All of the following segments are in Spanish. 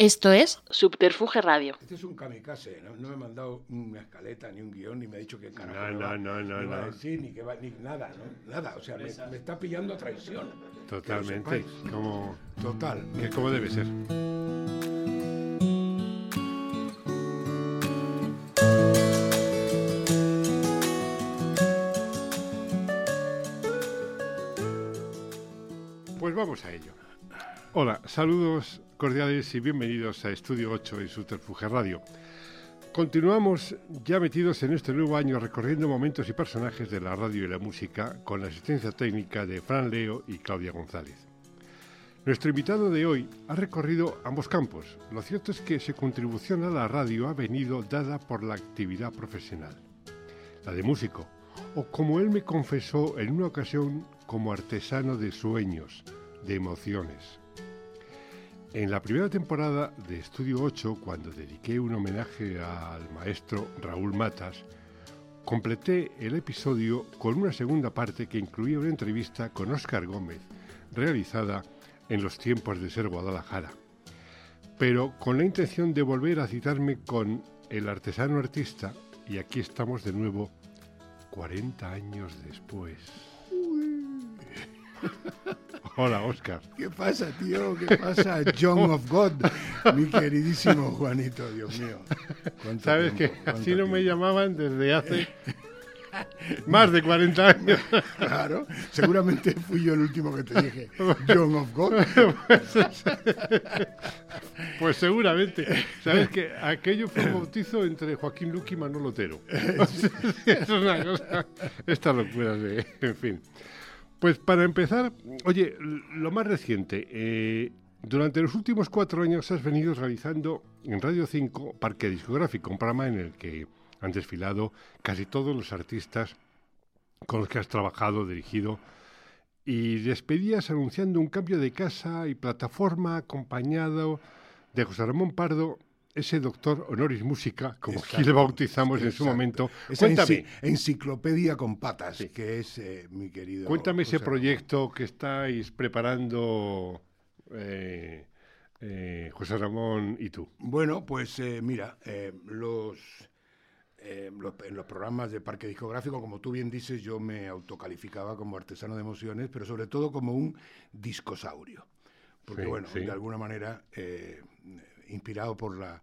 Esto es Subterfuge Radio. Este es un kamikaze, ¿no? No me ha mandado una escaleta, ni un guion, ni me ha dicho que carajo No, no, no, no, me va a no. decir, ni, que va, ni nada, ¿no? Nada, o sea, me, me está pillando a traición. Totalmente. Como, Total. que como debe ser. Pues vamos a ello. Hola, saludos cordiales y bienvenidos a Estudio 8 y Subterfuge Radio. Continuamos ya metidos en este nuevo año recorriendo momentos y personajes de la radio y la música con la asistencia técnica de Fran Leo y Claudia González. Nuestro invitado de hoy ha recorrido ambos campos. Lo cierto es que su contribución a la radio ha venido dada por la actividad profesional, la de músico, o como él me confesó en una ocasión, como artesano de sueños, de emociones. En la primera temporada de Estudio 8, cuando dediqué un homenaje al maestro Raúl Matas, completé el episodio con una segunda parte que incluía una entrevista con Óscar Gómez, realizada en los tiempos de ser Guadalajara, pero con la intención de volver a citarme con el artesano artista, y aquí estamos de nuevo 40 años después. Hola, Óscar. ¿Qué pasa, tío? ¿Qué pasa, John of God? Mi queridísimo Juanito, Dios mío. ¿Cuánto Sabes tiempo, que así no me llamaban desde hace más de 40 años. Claro, seguramente fui yo el último que te dije, John of God. Pues seguramente. Sabes que aquello fue un bautizo entre Joaquín Luque y Manolo Otero. es una cosa. Estas locuras de. En fin. Pues para empezar, oye, lo más reciente. eh, durante los últimos cuatro años has venido realizando en Radio 5 Parque Discográfico, un programa en el que han desfilado casi todos los artistas con los que has trabajado, dirigido, y despedías anunciando un cambio de casa y plataforma acompañado de José Ramón Pardo, ese doctor honoris música, como aquí le bautizamos en su momento. Esa Cuéntame, enci- enciclopedia con patas, que es eh, mi querido. cuéntame ese proyecto que estáis preparando eh, eh, José Ramón y tú. Bueno, pues mira, los, los- en los programas de parque discográfico, como tú bien dices, yo me autocalificaba como artesano de emociones, pero sobre todo como un discosaurio. Porque Sí, bueno, sí. de alguna manera, inspirado por la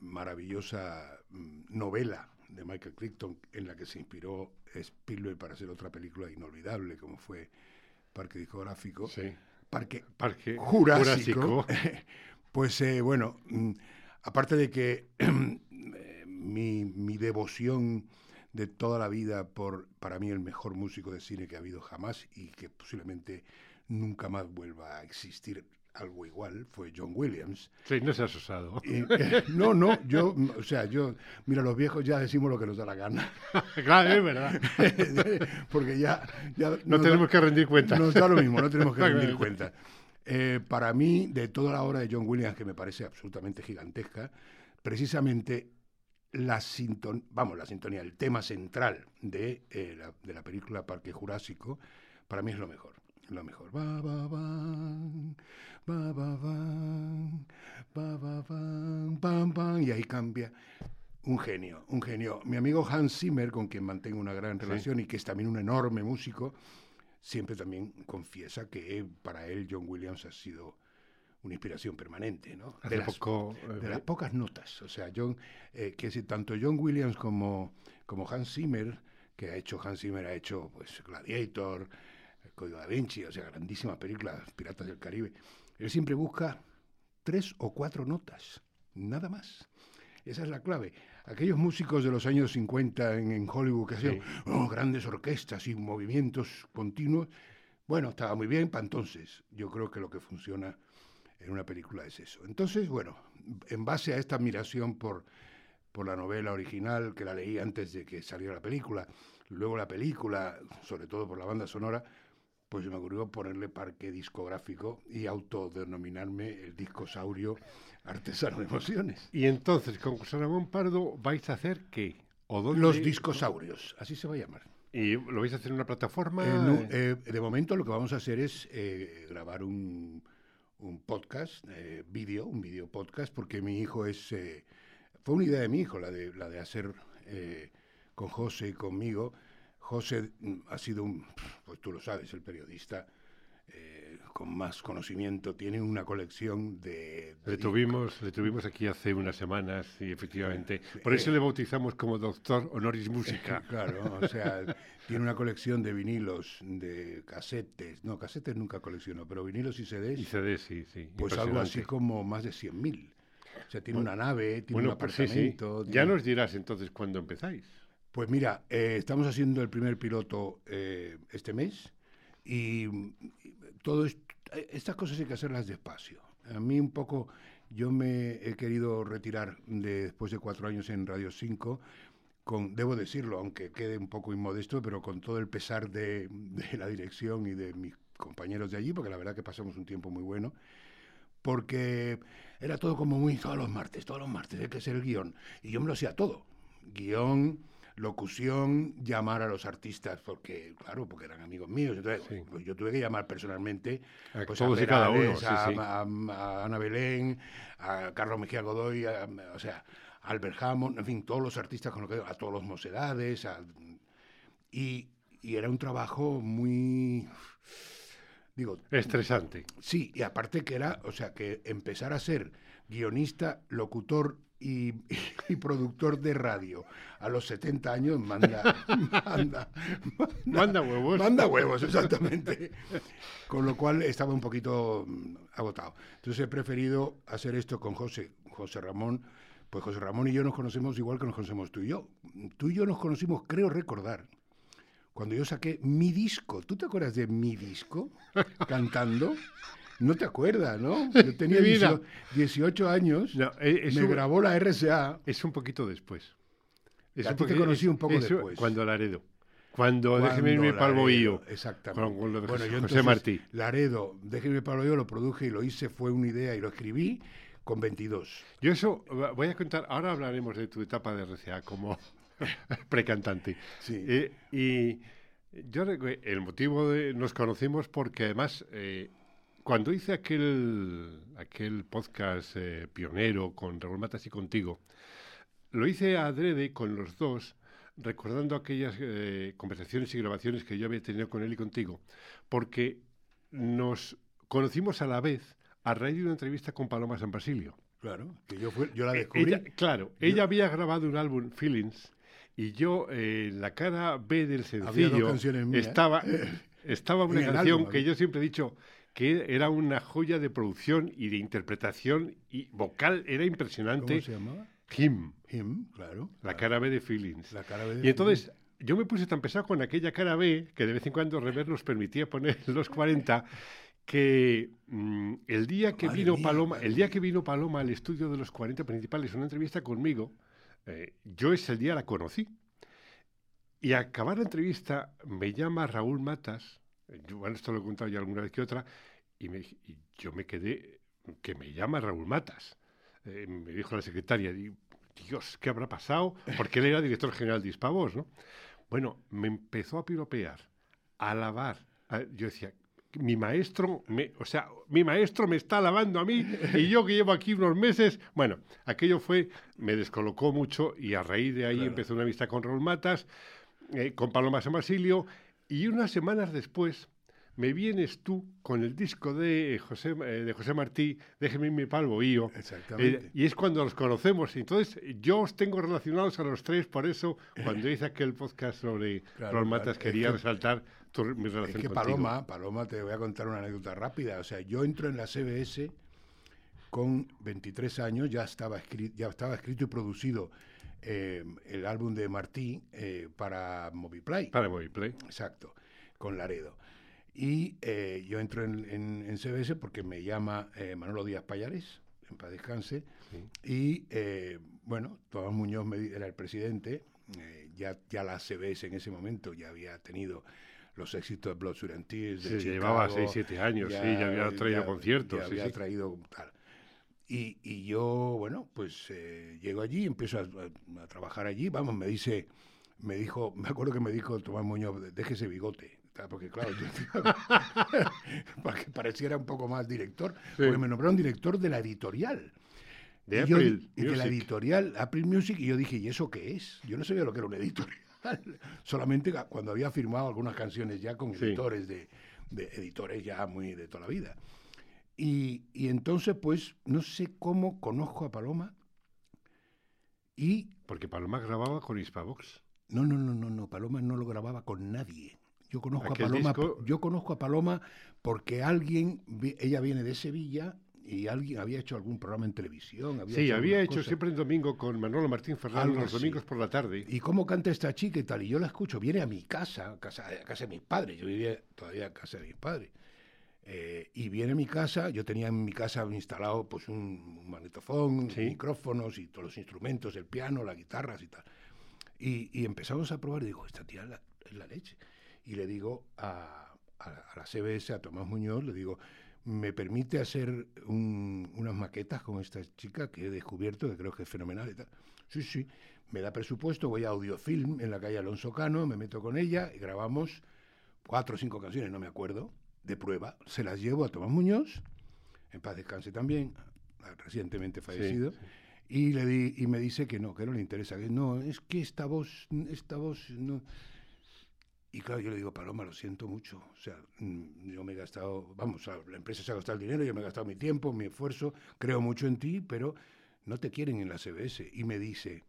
maravillosa mm, novela de Michael Crichton en la que se inspiró Spielberg para hacer otra película inolvidable como fue Parque Discográfico. Sí. Parque Parque Jurásico. Pues eh, bueno, mm, aparte de que eh, mi, mi devoción de toda la vida por, para mí, el mejor músico de cine que ha habido jamás y que posiblemente nunca más vuelva a existir algo igual, fue John Williams. Sí, no seas osado. Y, eh, no, no, yo, o sea, yo, mira, los viejos ya decimos lo que nos da la gana, claro, es verdad. porque ya... ya No tenemos da- que rendir cuentas. nos da lo mismo, no tenemos que rendir cuentas. Eh, para mí, de toda la obra de John Williams, que me parece absolutamente gigantesca, precisamente la sintonía, vamos, la sintonía, el tema central de, eh, la, de la película Parque Jurásico, para mí es lo mejor. Lo mejor. Ba, ba, ban, ba, ba, ba, pam, pam, y ahí cambia. Un genio, un genio. Mi amigo Hans Zimmer, con quien mantengo una gran relación y que es también un enorme músico, siempre también confiesa que para él John Williams ha sido una inspiración permanente, ¿no? De, las, poco, eh, de las pocas notas. O sea, John, eh, que si tanto John Williams como, como Hans Zimmer, que ha hecho, Hans Zimmer ha hecho pues Gladiator, El Código da Vinci, o sea, grandísimas películas, Piratas del Caribe. Él siempre busca tres o cuatro notas, nada más. Esa es la clave. Aquellos músicos de los años 50 en, en Hollywood que hacían Sí. oh, grandes orquestas y movimientos continuos, bueno, estaba muy bien para entonces. Yo creo que lo que funciona en una película es eso. Entonces, bueno, en base a esta admiración por, por la novela original, que la leí antes de que saliera la película, luego la película, sobre todo por la banda sonora, pues se me ocurrió ponerle parque discográfico y autodenominarme el discosaurio artesano de emociones. Y entonces, con José Ramón Pardo, ¿vais a hacer qué? ¿O dónde? Los discosaurios, así se va a llamar. ¿Y lo vais a hacer en una plataforma? Eh, no, de momento lo que vamos a hacer es eh, grabar un, un podcast, eh, vídeo, un video podcast, porque mi hijo es... Fue una idea de mi hijo, la de, la de hacer con José y conmigo. José mm, ha sido un, pues tú lo sabes, el periodista eh, con más conocimiento, tiene una colección de... de Le tuvimos, le tuvimos aquí hace unas semanas y efectivamente, por eso eh, le bautizamos como doctor honoris música. Claro, o sea, tiene una colección de vinilos, de casetes, no, casetes nunca coleccionó, pero vinilos y CDs, Y CD, sí, sí. pues algo así como más de 100.000. O sea, tiene Bueno, una nave, tiene Bueno, un pues sí, sí. apartamento. Ya tiene- nos dirás entonces cuándo empezáis. Pues mira, eh, estamos haciendo el primer piloto eh, este mes y, mm, todo esto- eh, estas cosas hay que hacerlas despacio. A mí un poco, yo me he querido retirar de, después de cuatro años en Radio 5, con, debo decirlo, aunque quede un poco inmodesto, pero con todo el pesar de, de la dirección y de mis compañeros de allí, porque la verdad que pasamos un tiempo muy bueno porque era todo como muy todos los martes, todos los martes, hay que ser el guion. Y yo me lo hacía todo. Guión, locución, llamar a los artistas, porque, claro, porque eran amigos míos. Entonces, Sí. pues yo tuve que llamar personalmente A pues, a cada uno, Perales, sí, a, sí. a- a Ana Belén, a Carlos Mejía Godoy, a- o sea, a Albert Hammond, en fin, todos los artistas con los que, a todos los mocedades, a- y, y era un trabajo muy, digo, Estresante. Sí, y aparte que era, o sea, que empezar a ser guionista, locutor y, y productor de radio a los 70 años manda, manda, Manda huevos. manda huevos, exactamente. Con lo cual estaba un poquito mm, agotado. Entonces he preferido hacer esto con José, José Ramón. Pues José Ramón y yo nos conocemos igual que nos conocemos tú y yo. Tú y yo nos conocimos, creo recordar, cuando yo saqué mi disco. ¿Tú te acuerdas de mi disco? Cantando. No te acuerdas, ¿no? Yo tenía Mi vida. 18, 18 años, No, es, me un, grabó la RSA. es un poquito después. Es A ti te conocí es- un poco es después. Cuando Laredo. Cuando déjeme irme Cuando para el Laredo. Exactamente. Con- con lo de bueno, José- yo entonces, Martí. Laredo, déjeme Pablo, yo lo produje y lo hice, fue una idea y lo escribí con 22. Yo eso voy a contar, ahora hablaremos de tu etapa de RCA como precantante. Sí. Eh, y yo el motivo de nos conocimos porque además eh, cuando hice aquel aquel podcast eh, pionero con Raúl Matas y contigo, lo hice adrede con los dos, recordando aquellas eh, conversaciones y grabaciones que yo había tenido con él y contigo, porque nos conocimos a la vez a raíz de una entrevista con Paloma San Basilio. Claro, que yo, fue, yo la Eh, descubrí. ella- claro, ella había grabado un álbum, Feelings, y yo eh, en la cara B del Había dos sencillo canciones mías. estaba, estaba una canción álbum, que yo siempre he dicho que era una joya de producción y de interpretación y vocal, era ¿Cómo impresionante. se llamaba? Him, Him, claro. la claro. cara B de Feelings. La cara B de Y entonces yo me puse tan pesado con aquella cara B, que de vez en cuando Rever nos permitía poner los 40, que mm, el día que Madre vino mía, Paloma, el día que vino Paloma al estudio de los 40 principales, una entrevista conmigo, eh, yo ese día la conocí. Y al acabar la entrevista me llama Raúl Matas, eh, yo, bueno, esto lo he contado ya alguna vez que otra, y, me, y yo me quedé, que me llama Raúl Matas. Eh, me dijo la secretaria, Dios, ¿qué habrá pasado? Porque él era director general de Hispavos, ¿no? Bueno, me empezó a piropear, a alabar. A- yo decía, mi maestro, me, o sea, mi maestro me está alabando a mí y yo que llevo aquí unos meses. Bueno, aquello fue, me descolocó mucho y a raíz de ahí Claro. empezó una amistad con Raúl Matas, eh, con Paloma San Basilio y unas semanas después me vienes tú con el disco de José, eh, de José Martí, Déjeme irme pa'l bohío. Exactamente. Eh, y es cuando los conocemos. Entonces, yo os tengo relacionados a los tres, por eso, cuando hice aquel podcast sobre Claro, Raúl Matas, claro. quería Es que- resaltar tu, mi Es relación que contigo. Paloma, Paloma, te voy a contar una anécdota rápida. O sea, yo entro en la CBS con 23 años, ya estaba, escri- ya estaba escrito y producido eh, el álbum de Martí eh, para Moviplay. Para Moviplay. Exacto, con Laredo. Y eh, yo entro en, en- en CBS porque me llama eh, Manolo Díaz Payares, en paz descanse, Sí. y eh, bueno, Tomás Muñoz era el presidente, eh, ya, ya la CBS en ese momento ya había tenido los éxitos de Blood, de Sí, llevaba Chicago, 6, 7 años, sí, ya había traído conciertos. ya había sí. traído tal. Y, y yo, bueno, pues eh, llego allí, empiezo a, a- a trabajar allí, vamos, me dice, me dijo, me acuerdo que me dijo Tomás Muñoz, deje ese bigote, porque claro, yo, para que pareciera un poco más director, porque me nombraron director de la editorial. De April y de la editorial April Music, y yo dije, ¿y eso qué es? Yo no sabía lo que era una editorial. Solamente cuando había firmado algunas canciones ya con editores de, editores ya muy de toda la vida. Y, y, entonces, pues, no sé cómo conozco a Paloma y... Porque Paloma grababa con Hispavox. No, no, no, no, no, Paloma no lo grababa con nadie. Yo conozco a Paloma, yo conozco a Paloma porque alguien, ella viene de Sevilla y alguien había hecho algún programa en televisión. sí, había hecho siempre el domingo con Manolo Martín Fernández los domingos por la tarde. ¿Y cómo canta esta chica y tal? Y yo la escucho, viene a mi casa, casa, a casa de mis padres, yo vivía todavía en casa de mis padres. Eh, y viene a mi casa, yo tenía en mi casa instalado pues un, magnetofón, micrófonos y todos los instrumentos, el piano, las guitarras y tal. Y, empezamos a probar y digo, esta tía es la, leche. Y le digo a, la CBS, a Tomás Muñoz, le digo, ¿me permite hacer unas maquetas con esta chica que he descubierto, que creo que es fenomenal y tal? Sí, sí, me da presupuesto, voy a Audiofilm en la calle Alonso Cano, me meto con ella y grabamos cuatro o cinco canciones, no me acuerdo, de prueba. Se las llevo a Tomás Muñoz, en paz descanse también, recientemente fallecido. Y, le di, y me dice que no, que no le interesa. Que no, es que esta voz, esta voz no. Y claro, yo le digo, Paloma, lo siento mucho. O sea, mm, yo me he gastado, vamos, la empresa se ha gastado el dinero, yo me he gastado mi tiempo, mi esfuerzo, creo mucho en ti, pero no te quieren en la CBS. Y me dice,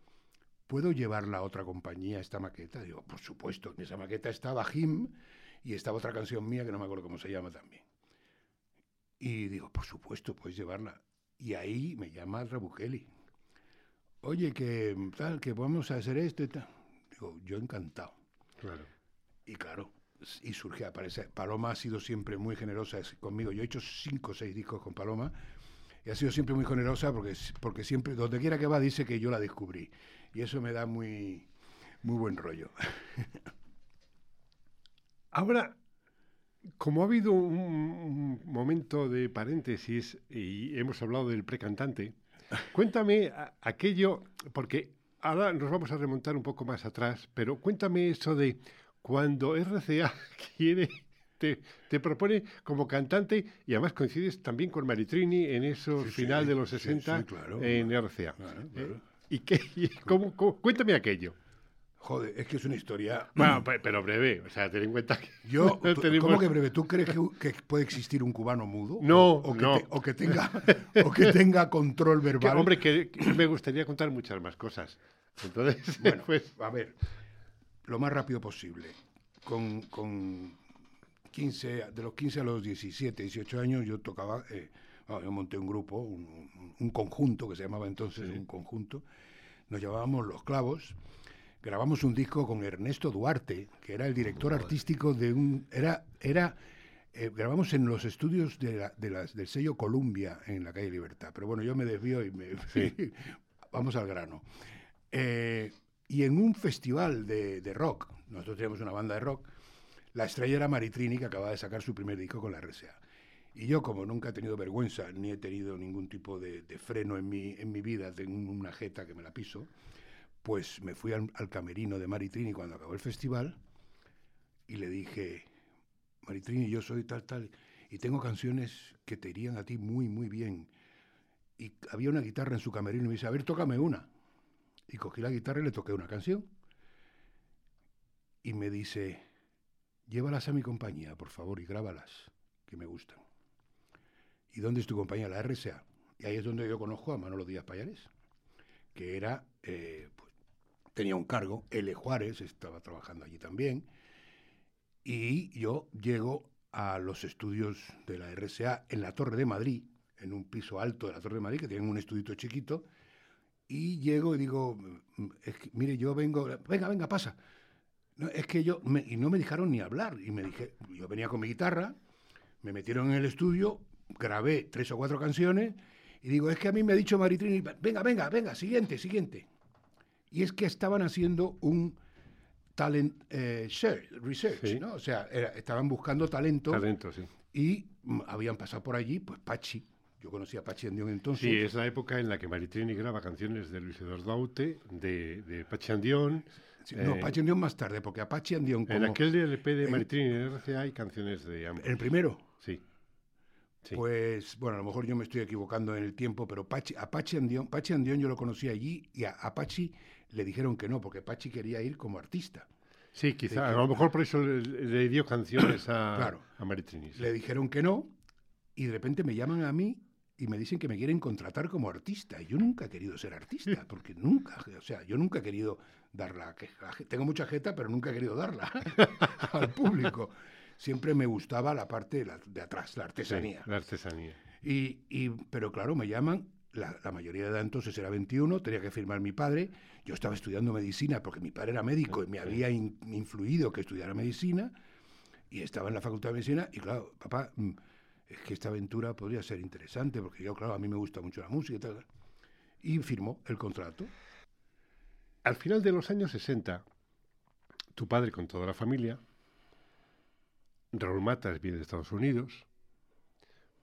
¿puedo llevarla a otra compañía esta maqueta? Digo, por supuesto, en esa maqueta estaba Jim y estaba otra canción mía que no me acuerdo cómo se llama también. Y digo, por supuesto, puedes llevarla. Y ahí me llama Rabukeli, oye, que tal, que vamos a hacer esto y tal. Digo, yo encantado. Claro. Y claro, y surge, aparece. Paloma ha sido siempre muy generosa conmigo. Yo he hecho cinco o seis discos con Paloma y ha sido siempre muy generosa porque, porque siempre, donde quiera que va, dice que yo la descubrí. Y eso me da muy, muy buen rollo. Ahora, como ha habido un momento de paréntesis y hemos hablado del precantante, Cuéntame aquello, porque ahora nos vamos a remontar un poco más atrás, pero cuéntame eso de cuando RCA quiere, te, te propone como cantante y además coincides también con Maritrini en esos final de los 60 en RCA. Eh, ¿Y qué? cómo, cuéntame aquello. Joder, es que es una historia. Bueno, pero breve, o sea, ten en cuenta que. Yo, ¿Cómo que breve? ¿Tú crees que, puede existir un cubano mudo? No, o, que, no. o que, tenga, o que tenga control verbal. hombre, que, me gustaría contar muchas más cosas. Entonces, bueno, pues. A ver, lo más rápido posible. Con, con 15, de los 15 a los 17, 18 años, yo tocaba. Eh, yo monté un grupo, un, conjunto que se llamaba entonces un conjunto. Nos llamábamos Los Clavos grabamos un disco con Ernesto Duarte, que era el director artístico de un... Era, era, eh, grabamos en los estudios de del sello Columbia en la calle Libertad. Pero bueno, yo me desvío y me... vamos al grano. Eh, y en un festival de, de, rock, nosotros teníamos una banda de rock, la estrella era Maritrini, que acababa de sacar su primer disco con la RCA. Y yo, como nunca he tenido vergüenza, ni he tenido ningún tipo de, freno en mi, en mi vida, tengo una jeta que me la piso, pues me fui al, camerino de Maritrini cuando acabó el festival y le dije, Maritrini, yo soy tal, tal, y tengo canciones que te irían a ti muy, muy bien. Y había una guitarra en su camerino y me dice, a ver, tócame una. Y cogí la guitarra y le toqué una canción. Y me dice, llévalas a mi compañía, por favor, y grábalas, que me gustan. ¿Y dónde es tu compañía? La RSA. Y ahí es donde yo conozco a Manolo Díaz Payares, que era eh, tenía un cargo, L. Juárez estaba trabajando allí también, y yo llego a los estudios de la RSA en la Torre de Madrid, en un piso alto de la Torre de Madrid, que tienen un estudito chiquito, y llego y digo, mire, yo vengo, venga, venga, pasa. es que yo, y no me dejaron ni hablar, y me dije, yo venía con mi guitarra, me metieron en el estudio, grabé tres o cuatro canciones, y digo, es que a mí me ha dicho Maritrini, venga, venga, venga, siguiente, siguiente. Y es que estaban haciendo un talent eh, research, ¿no? O sea, estaban buscando talento. Talento, sí. Y mm, habían pasado por allí, pues Pachi. Yo conocía a Pachi Andión entonces. Sí, es la época en la que Maritrini graba canciones de Luis Eduardo Aute, de, de Pachi Andión, no, Eh, Apache Andión más tarde, porque Apache Andión como... En aquel LP de en- Maritrini RCA hay canciones de ambos. ¿El primero? Sí. Sí. Pues, bueno, a lo mejor yo me estoy equivocando en el tiempo, pero Pachi, Apache Andión, Pachi Andión yo lo conocí allí y a Apache le dijeron que no, porque Pachi quería ir como artista. Sí, quizá. Sí, A lo mejor por eso le, le dio canciones a, Claro. a Maritrini. sí. Le dijeron que no y de repente me llaman a mí y me dicen que me quieren contratar como artista. Y yo nunca he querido ser artista, porque nunca, o sea, yo nunca he querido dar la queja. Tengo mucha jeta, pero nunca he querido darla al público. Siempre me gustaba la parte de, la- de atrás, la Sí, artesanía. la artesanía. Y, y- pero claro, me llaman, la, la mayoría de edad entonces era 21, tenía que firmar mi padre, yo estaba estudiando medicina porque mi padre era médico y me había in- influido que estudiara medicina, y estaba en la facultad de medicina, y claro, papá, mm, es que esta aventura podría ser interesante, porque yo, claro, a mí me gusta mucho la música y tal. Y firmó el contrato. Al final de los años 60, tu padre con toda la familia, Raúl Matas viene de Estados Unidos,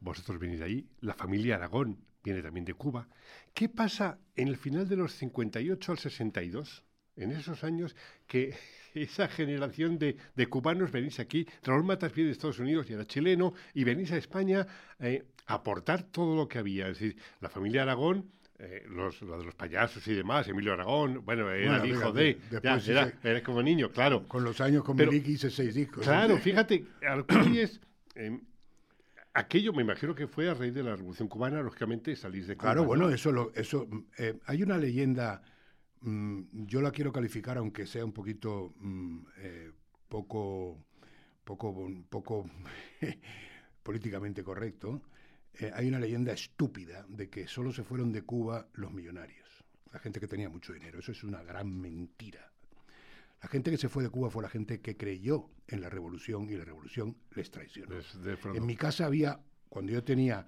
vosotros venís de allí, la familia Aragón viene también de Cuba. ¿Qué pasa en el final de los 58 al 62? En esos años que esa generación de, de cubanos venís aquí, Raúl Matas viene de Estados Unidos y era chileno, y venís a España eh, a aportar todo lo que había. Es decir, la familia Aragón, eh, los, lo de los payasos y demás, Emilio Aragón, bueno, era Bueno, el hijo fíjate, de, ya, era, era como niño, claro. Con los años con Pero- Miliki hice seis discos. Claro, fíjate, es, em, aquello me imagino que fue a raíz de la Revolución Cubana, lógicamente salís de Cuba. Claro, ¿no? bueno, eso, lo, eso eh, hay una leyenda, mm, yo la quiero calificar, aunque sea un poquito mm, eh, poco, poco, poco políticamente correcto. eh, hay una leyenda estúpida de que solo se fueron de Cuba los millonarios, la gente que tenía mucho dinero. Eso es una gran mentira. La gente que se fue de Cuba fue la gente que creyó en la revolución y la revolución les traicionó. En mi casa había, cuando yo tenía,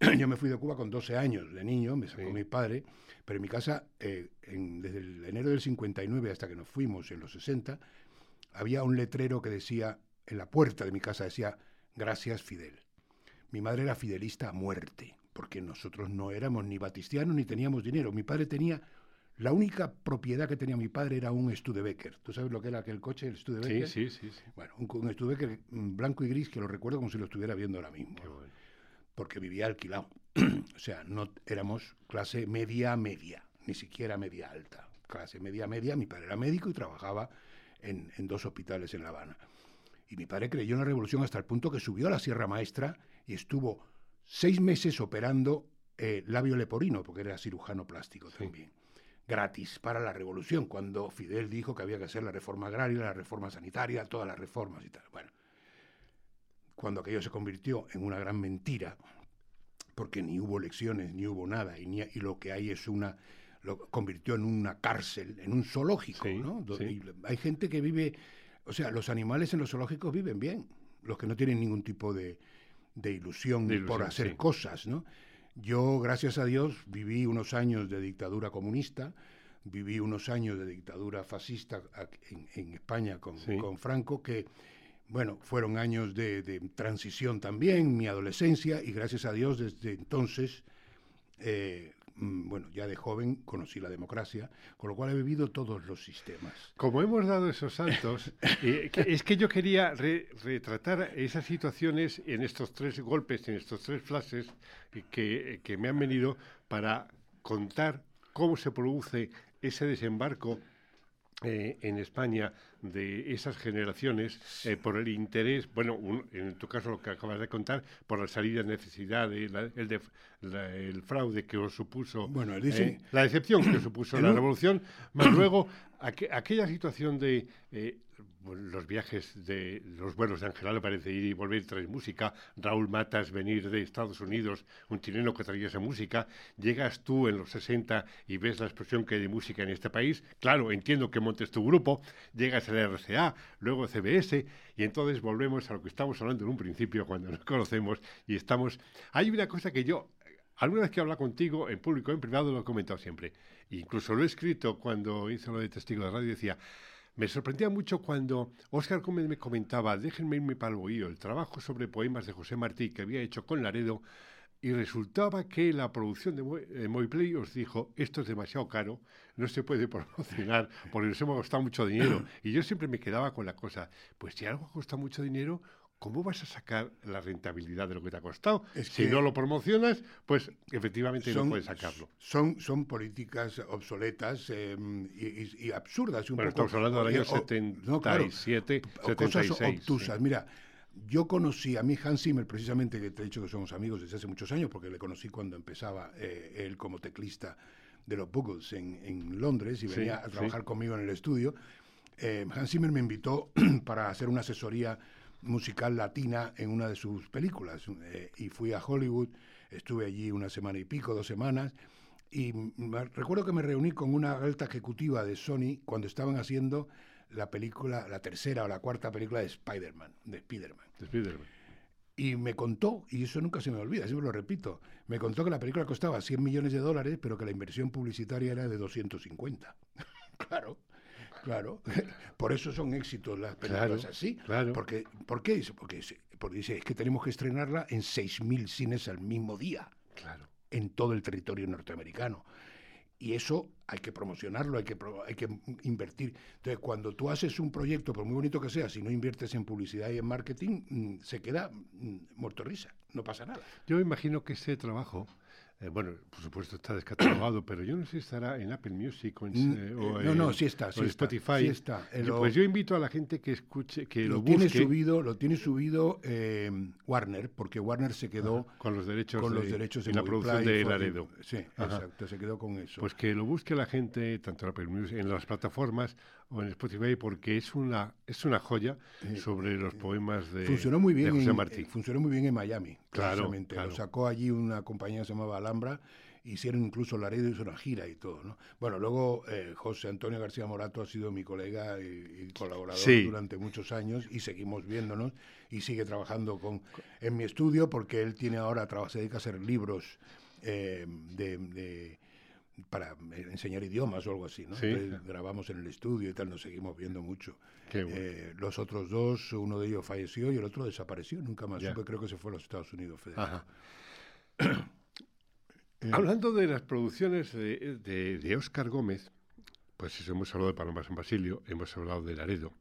yo me fui de Cuba con 12 años de niño, me sacó Sí. mi padre, pero en mi casa, eh, en- desde el enero del 59 hasta que nos fuimos en los 60, había un letrero que decía, en la puerta de mi casa decía, gracias Fidel. Mi madre era fidelista a muerte, porque nosotros no éramos ni batistianos ni teníamos dinero. Mi padre tenía, la única propiedad que tenía mi padre era un Studebaker. ¿Tú sabes lo que era aquel coche, el Studebaker? sí, sí, sí. Bueno, un, un Studebaker blanco y gris que lo recuerdo como si lo estuviera viendo ahora mismo, Qué bueno. Porque vivía alquilado. o sea, no éramos clase media media, ni siquiera media alta. Clase media media, mi padre era médico y trabajaba en, en dos hospitales en La Habana. Y mi padre creyó en la revolución hasta el punto que subió a la Sierra Maestra y estuvo seis meses operando eh, labio leporino, porque era cirujano plástico también. Gratis para la revolución, cuando Fidel dijo que había que hacer la reforma agraria, la reforma sanitaria, todas las reformas y tal. Bueno, cuando aquello se convirtió en una gran mentira, porque ni hubo elecciones, ni hubo nada, y, ni- y lo que hay es una lo convirtió en una cárcel, en un zoológico, Sí, ¿no? Sí. hay gente que vive, o sea, los animales en los zoológicos viven bien, los que no tienen ningún tipo de, de ilusión, De ilusión, por hacer sí. cosas, ¿no? Yo, gracias a Dios, viví unos años de dictadura comunista, viví unos años de dictadura fascista en, en España con, con Franco, que, bueno, fueron años de, de transición también, mi adolescencia, y gracias a Dios desde entonces, eh, mm, bueno, ya de joven conocí la democracia, con lo cual he vivido todos los sistemas. Como hemos dado esos saltos, eh, que- es que yo quería re- retratar esas situaciones en estos tres golpes, en estos tres flashes que, que me han venido para contar cómo se produce ese desembarco eh, en España de esas generaciones eh, por el interés, bueno, un- en tu caso lo que acabas de contar, por la salida de necesidad, de la- el, de- la- el fraude que os supuso, Bueno, eh, la decepción que supuso El la revolución, más luego aqu- aquella situación de eh, los viajes de los vuelos de Ángela, le parece ir y volver traer música, Raúl Matas venir de Estados Unidos, un chileno que traía esa música, llegas tú en los 60 y ves la expresión que hay de música en este país, claro, entiendo que montes tu grupo, llegas al RCA, luego CBS, y entonces volvemos a lo que estamos hablando en un principio cuando nos conocemos y estamos... Hay una cosa que yo Alguna vez que habla contigo, en público, en privado, lo he comentado siempre. Incluso lo he escrito cuando hice lo de testigo de radio. Decía, me sorprendía mucho cuando Óscar Gómez me comentaba, déjenme irme para el bohío, el trabajo sobre poemas de José Martí que había hecho con Laredo, y resultaba que la producción de Moviplay os dijo, esto es demasiado caro, no se puede promocionar porque nos hemos costado mucho dinero. Y yo siempre me quedaba con la cosa, pues si algo cuesta mucho dinero, ¿cómo vas a sacar la rentabilidad de lo que te ha costado? si no lo promocionas, pues efectivamente no puedes sacarlo. Son, son políticas obsoletas em, y, absurdas. Un estamos hablando del año 77, no, Cosas obtusas. Mira, yo conocí a mí Hans Zimmer, precisamente, que te he dicho que somos amigos desde hace muchos años, porque le conocí cuando empezaba eh, él como teclista de los Buggles en, Londres y venía a trabajar conmigo en el estudio. Eh, Hans Zimmer me invitó para hacer una asesoría musical latina en una de sus películas. Eh, y fui a Hollywood, estuve allí una semana y pico, dos semanas, y recuerdo que me reuní con una alta ejecutiva de Sony cuando estaban haciendo la película, la tercera o la cuarta película de Spider-Man, de Spider-Man. Spider y me contó, y eso nunca se me olvida, siempre lo repito, me contó que la película costaba 100 millones de dólares, pero que la inversión publicitaria era de 250. claro. Claro, por eso son éxitos las películas así. Claro. Porque, ¿Por qué? Porque, porque dice, es que tenemos que estrenarla en 6.000 cines al mismo día. Claro. En todo el territorio norteamericano. Y eso hay que promocionarlo, hay que, hay que invertir. Entonces, cuando tú haces un proyecto, por muy bonito que sea, si no inviertes en publicidad y en marketing, mm, se queda mm, muerto risa, no pasa nada. Yo imagino que ese trabajo eh, bueno, por supuesto está descatalogado, pero yo no sé si estará en Apple Music o en, no, no, sí está, sí Spotify. Sí está. pues yo invito a la gente que escuche, que lo, lo tiene subido, lo tiene subido eh, Warner, porque Warner se quedó con los derechos, con los derechos en la producción de Laredo. Sí, exacto, se quedó con eso. Pues que lo busque la gente, tanto en Apple Music, en las plataformas o en Spotify, porque es una es una joya sobre los poemas de, funcionó muy bien José Martí. funcionó muy bien en Miami, claro, Lo sacó allí una compañía que se llamaba Alhambra hicieron incluso Laredo hizo una gira y todo, ¿no? Bueno, luego eh, José Antonio García Morato ha sido mi colega y, colaborador durante muchos años y seguimos viéndonos y sigue trabajando con en mi estudio porque él tiene ahora se dedica a hacer libros eh, de, para enseñar idiomas o algo así, ¿no? grabamos en el estudio y tal, nos seguimos viendo mucho. Eh, los otros dos, uno de ellos falleció y el otro desapareció, nunca más supe, creo que se fue a los Estados Unidos Federal. Eh, Hablando de las producciones de, de, Oscar Gómez, pues hemos hablado de Paloma San Basilio, hemos hablado de Laredo.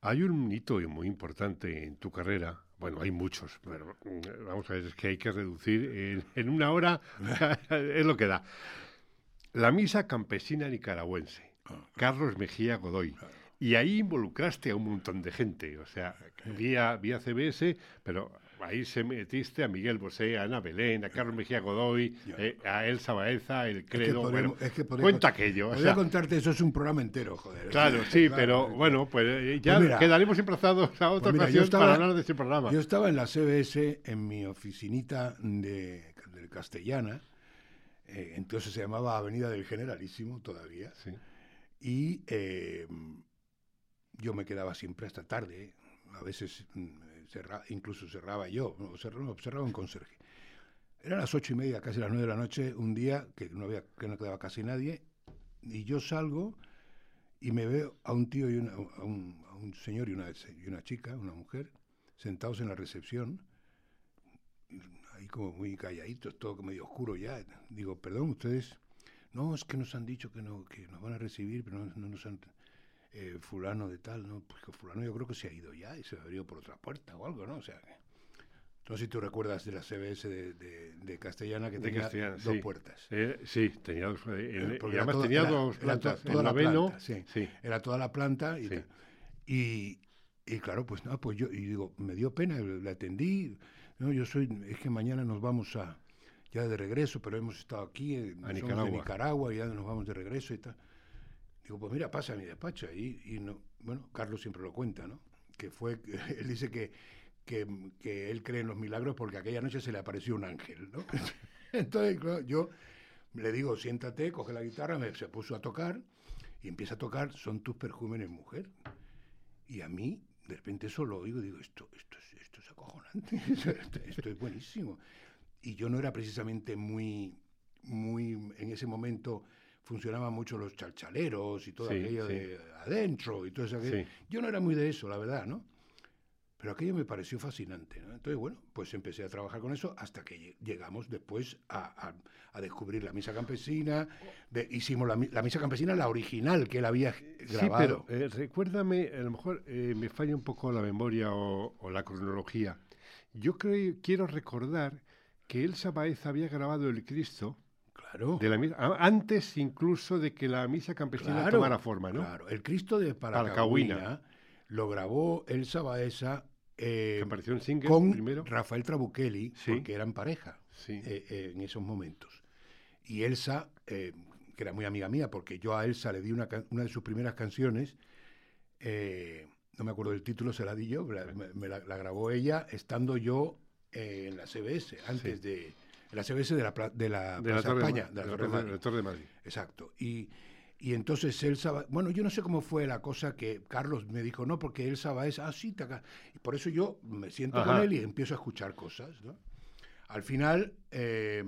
Hay un hito muy importante en tu carrera, bueno, hay muchos, pero mm, vamos a ver, es que hay que reducir en, una hora, es lo que da. La misa campesina nicaragüense, ah. Carlos Mejía Godoy. Y ahí involucraste a un montón de gente, o sea, vía, vía CBS, pero ahí se metiste a Miguel Bosé, a Ana Belén, a Carlos Mejía Godoy, eh, a Elsa Baeza, el Credo. cuenta aquello. Voy a contarte, eso es un programa entero, joder. Claro, sí, pero bueno, pues eh, ya pues quedaremos emplazados a otra pues ocasión para hablar de ese programa. Yo estaba en la CBS, en mi oficinita de, Castellana, eh, entonces se llamaba Avenida del Generalísimo todavía, sí. y yo me quedaba siempre hasta tarde, a veces mm, incluso cerraba yo, observaba un conserje. Eran las ocho y media, casi las nueve de la noche, un día que no, había, que no quedaba casi nadie, y yo salgo y me veo a un tío y a, un, señor y una, y una chica, una mujer, sentados en la recepción, ahí como muy calladitos, todo medio oscuro ya. Digo, perdón, ustedes, no, es que nos han dicho que, no, que nos van a recibir, pero no nos han eh, fulano de tal, ¿no? Pues que fulano yo creo que se ha ido ya y se abrió por otra puerta o algo, ¿no? O sea, no sé si tú recuerdas de la CBS de, Castellana que tenía dos puertas. Eh, sí, tenía dos. Eh, y además tenía dos plantas. Toda, la planta, sí. Era toda la planta y, y, claro, pues no, pues yo y digo, me dio pena, le atendí. No, yo soy, es que mañana nos vamos a ya de regreso, pero hemos estado aquí en Nicaragua. Nicaragua y ya nos vamos de regreso y tal. Digo, pues mira, pasa a mi despacho. Y, y no, bueno, Carlos siempre lo cuenta, ¿no? Que fue, él dice que, que, él cree en los milagros porque aquella noche se le apareció un ángel, ¿no? Entonces, yo le digo, siéntate, coge la guitarra, me, se puso a tocar y empieza a tocar Son tus perjúmenes, mujer. Y a mí, de repente eso lo oigo y digo, esto, esto, es, esto es acojonante, esto, es buenísimo. Y yo no era precisamente muy, muy, en ese momento funcionaban mucho los chalchaleros y todo aquello de adentro y todo eso. Yo no era muy de eso, la verdad, ¿no? Pero aquello me pareció fascinante. ¿no? Entonces, bueno, pues empecé a trabajar con eso hasta que llegamos después a, descubrir la misa campesina. hicimos la, misa campesina, la original que él había grabado. Sí, pero eh, recuérdame, a lo mejor eh, me falla un poco la memoria o, la cronología. Yo creo, quiero recordar que Elsa Baez había grabado El Cristo. Claro. De la, antes incluso de que la misa campesina tomara forma, ¿no? Claro, el Cristo de Paracahuina lo grabó Elsa Baeza eh, con Rafael Trabuchelli, porque eran pareja eh, eh, en esos momentos. Y Elsa, que era muy amiga mía, porque yo a Elsa le di una, una de sus primeras canciones, no me acuerdo del título, se la di yo, me, la, grabó ella estando yo en la CBS, antes de... En la CBS de la, de la, de España, de la, Torre de Madrid. Exacto. Y y entonces Elsa, bueno, yo no sé cómo fue la cosa que Carlos me dijo, no, porque Elsa así, ah, y por eso yo me siento con él y empiezo a escuchar cosas. ¿no? Al final, eh,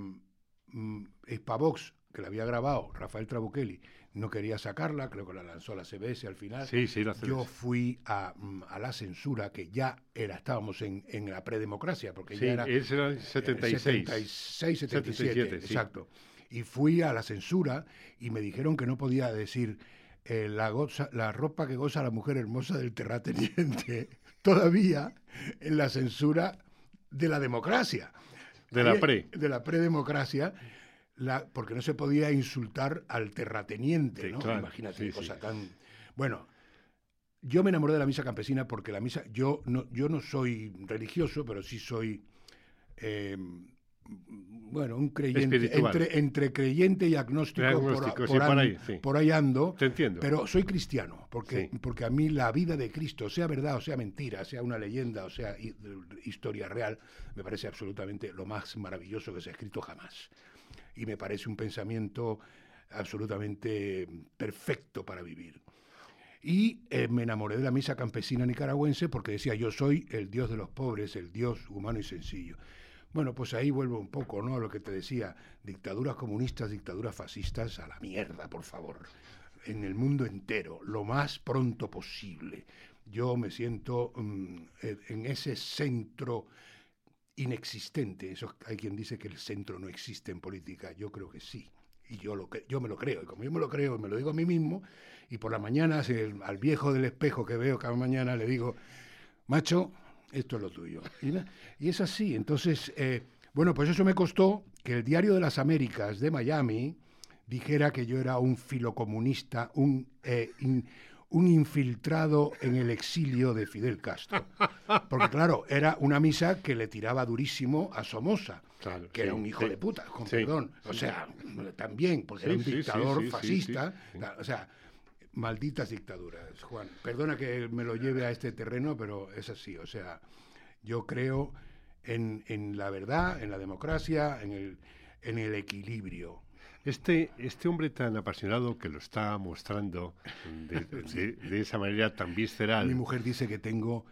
mm, Spavox, que la había grabado Rafael Trabuchelli, no quería sacarla, creo que la lanzó la CBS al final. Sí, sí, la Yo fui a, mm, a, la censura, que ya era, estábamos en, en la predemocracia, porque ya era... ese era el 76. 76, 77, exacto y fui a la censura y me dijeron que no podía decir eh, la, la ropa que goza la mujer hermosa del terrateniente, todavía en la censura de la democracia. De la pre. De la predemocracia. La, porque no se podía insultar al terrateniente, ¿no? Imagínate, qué cosa tan... Bueno, yo me enamoré de la misa campesina porque la misa, yo no, yo no soy religioso, pero sí soy eh, bueno, un creyente, entre, entre, creyente y agnóstico, por, ahí, ando, pero soy cristiano, porque, porque a mí la vida de Cristo, sea verdad o sea mentira, sea una leyenda o sea historia real, me parece absolutamente lo más maravilloso que se ha escrito jamás. Y me parece un pensamiento absolutamente perfecto para vivir. Y eh, me enamoré de la misa campesina nicaragüense porque decía, yo soy el Dios de los pobres, el Dios humano y sencillo. Bueno, pues ahí vuelvo un poco, ¿no? A lo que te decía, dictaduras comunistas, dictaduras fascistas, a la mierda, por favor. En el mundo entero, lo más pronto posible. Yo me siento mm, en ese centro inexistente. Eso, hay quien dice que el centro no existe en política. Yo creo que sí. Y yo, lo, yo me lo creo. Y como yo me lo creo me lo digo a mí mismo, y por la mañana al viejo del espejo que veo cada mañana le digo, macho, esto es lo tuyo. Y, es así. Entonces, eh, bueno, pues eso me costó que el Diario de las Américas de Miami dijera que yo era un filocomunista, un, eh, un infiltrado en el exilio de Fidel Castro. Porque claro, era una misa que le tiraba durísimo a Somoza, que era un hijo de puta, con perdón. O sea, también, porque era un dictador fascista. O sea, malditas dictaduras, Juan. Perdona que me lo lleve a este terreno, pero es así. O sea, yo creo en, en la verdad, en la democracia, en el, en el equilibrio. Este, este hombre tan apasionado que lo está mostrando de, de, esa manera tan visceral. Mi mujer dice que tengo,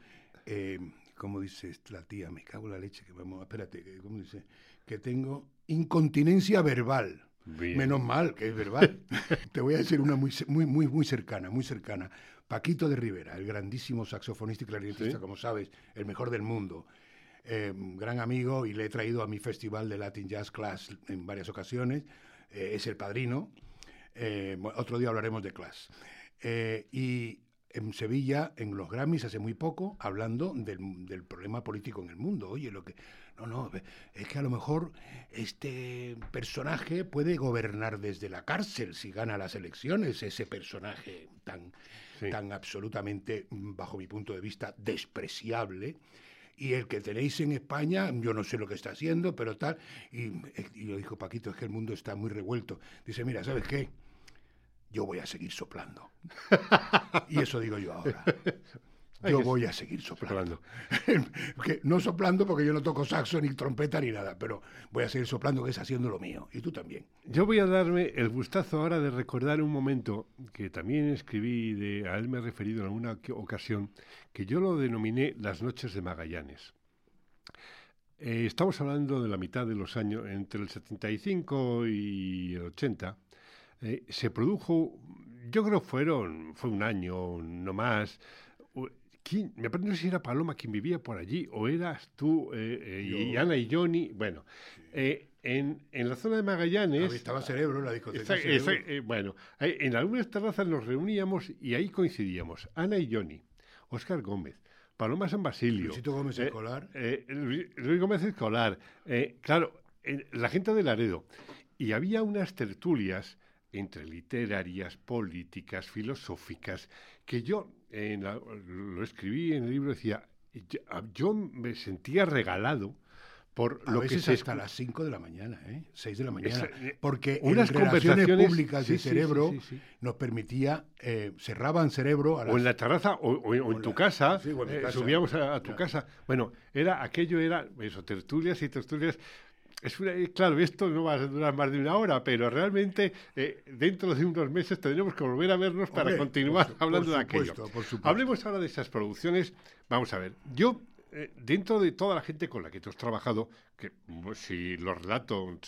eh, ¿cómo dice la tía? Me cago en la leche que vamos, espérate, ¿cómo dice? Que tengo incontinencia verbal. Menos mal, que es verbal. Te voy a decir una muy, muy, muy, muy cercana, muy cercana. Paquito de Rivera, el grandísimo saxofonista y clarinetista, como sabes, el mejor del mundo. Eh, gran amigo y le he traído a mi festival de Latin Jazz Class en varias ocasiones. Eh, es el padrino. Eh, otro día hablaremos de Class. y en Sevilla, en los Grammys, hace muy poco, hablando del, del problema político en el mundo. Oye, lo que no, no, es que a lo mejor este personaje puede gobernar desde la cárcel si gana las elecciones, ese personaje tan, tan absolutamente, bajo mi punto de vista, despreciable. Y el que tenéis en España, yo no sé lo que está haciendo, pero tal. Y, y lo dijo Paquito, es que el mundo está muy revuelto. Dice, mira, ¿sabes qué? Yo voy a seguir soplando. y eso digo yo ahora yo voy a seguir soplando. no soplando porque yo no toco saxo ni trompeta ni nada, pero voy a seguir soplando que es haciendo lo mío. Y tú también. Yo voy a darme el gustazo ahora de recordar un momento que también escribí, de, a él me he referido en alguna ocasión, que yo lo denominé las noches de Magallanes. Eh, estamos hablando de la mitad de los años, entre el 75 y el 80. Eh, se produjo, yo creo fueron, fue un año, no más, ¿quién? Me parece no si era Paloma quien vivía por allí, o eras tú eh, eh, y Ana y Johnny. Bueno, eh, en, en, la zona de Magallanes. estaba Cerebro, la discoteca. Bueno, en algunas terrazas nos reuníamos y ahí coincidíamos. Ana y Johnny, Óscar Gómez, Paloma San Basilio. Luisito Gómez Escolar. Luis Gómez Escolar. claro, la gente de Laredo. Y había unas tertulias entre literarias, políticas, filosóficas, que yo lo escribí en el libro, decía, yo me sentía regalado por a lo veces que hasta las 5 de la mañana, ¿eh? 6 de la mañana, eh, porque unas en conversaciones públicas de cerebro nos permitía eh, cerraban cerebro a las... o en la terraza o, en tu casa, subíamos a, tu casa. Bueno, era aquello era eso, tertulias y tertulias es eh, claro, esto no va a durar más de una hora, pero realmente eh, dentro de unos meses tendremos que volver a vernos para continuar hablando de aquello. Hablemos ahora de esas producciones. Vamos a ver, yo eh, dentro de toda la gente con la que tú has trabajado, que pues, si los relato,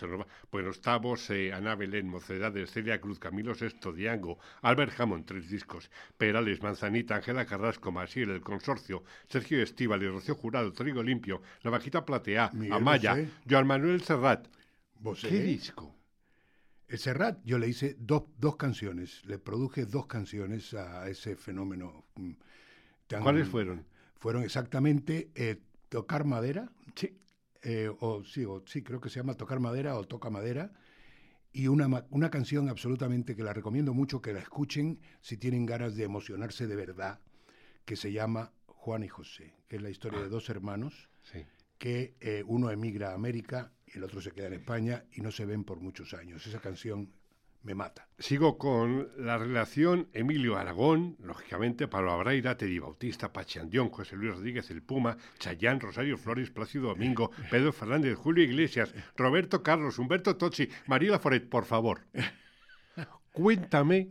bueno, estamos eh, Ana Belén, Mocedades, Celia Cruz, Camilo Sesto, Diango, Albert Hammond, tres discos, Perales, Manzanita, Ángela Carrasco, Masiel, El Consorcio, Sergio Estíbal y Rocío Jurado, Trigo Limpio, La Bajita Platea, Amaya, Joan Manuel Serrat. ¿Qué disco? El Serrat, yo le hice dos, dos canciones, le produje dos canciones a ese fenómeno. Mm, ¿Cuáles fueron? Fueron exactamente eh, Tocar Madera, sí. Eh, o, sí, o, sí, creo que se llama Tocar Madera o Toca Madera, y una, una canción absolutamente que la recomiendo mucho que la escuchen si tienen ganas de emocionarse de verdad, que se llama Juan y José, que es la historia de ah. dos hermanos, que eh, uno emigra a América y el otro se queda en España y no se ven por muchos años. Esa canción me mata. Sigo con la relación Emilio Aragón, lógicamente, Pablo Abraira, Teddy Bautista, Pachi Andión, José Luis Rodríguez, El Puma, Chayán, Rosario Flores, Plácido Domingo, Pedro Fernández, Julio Iglesias, Roberto Carlos, Humberto Tocci, María Foret, por favor. Cuéntame,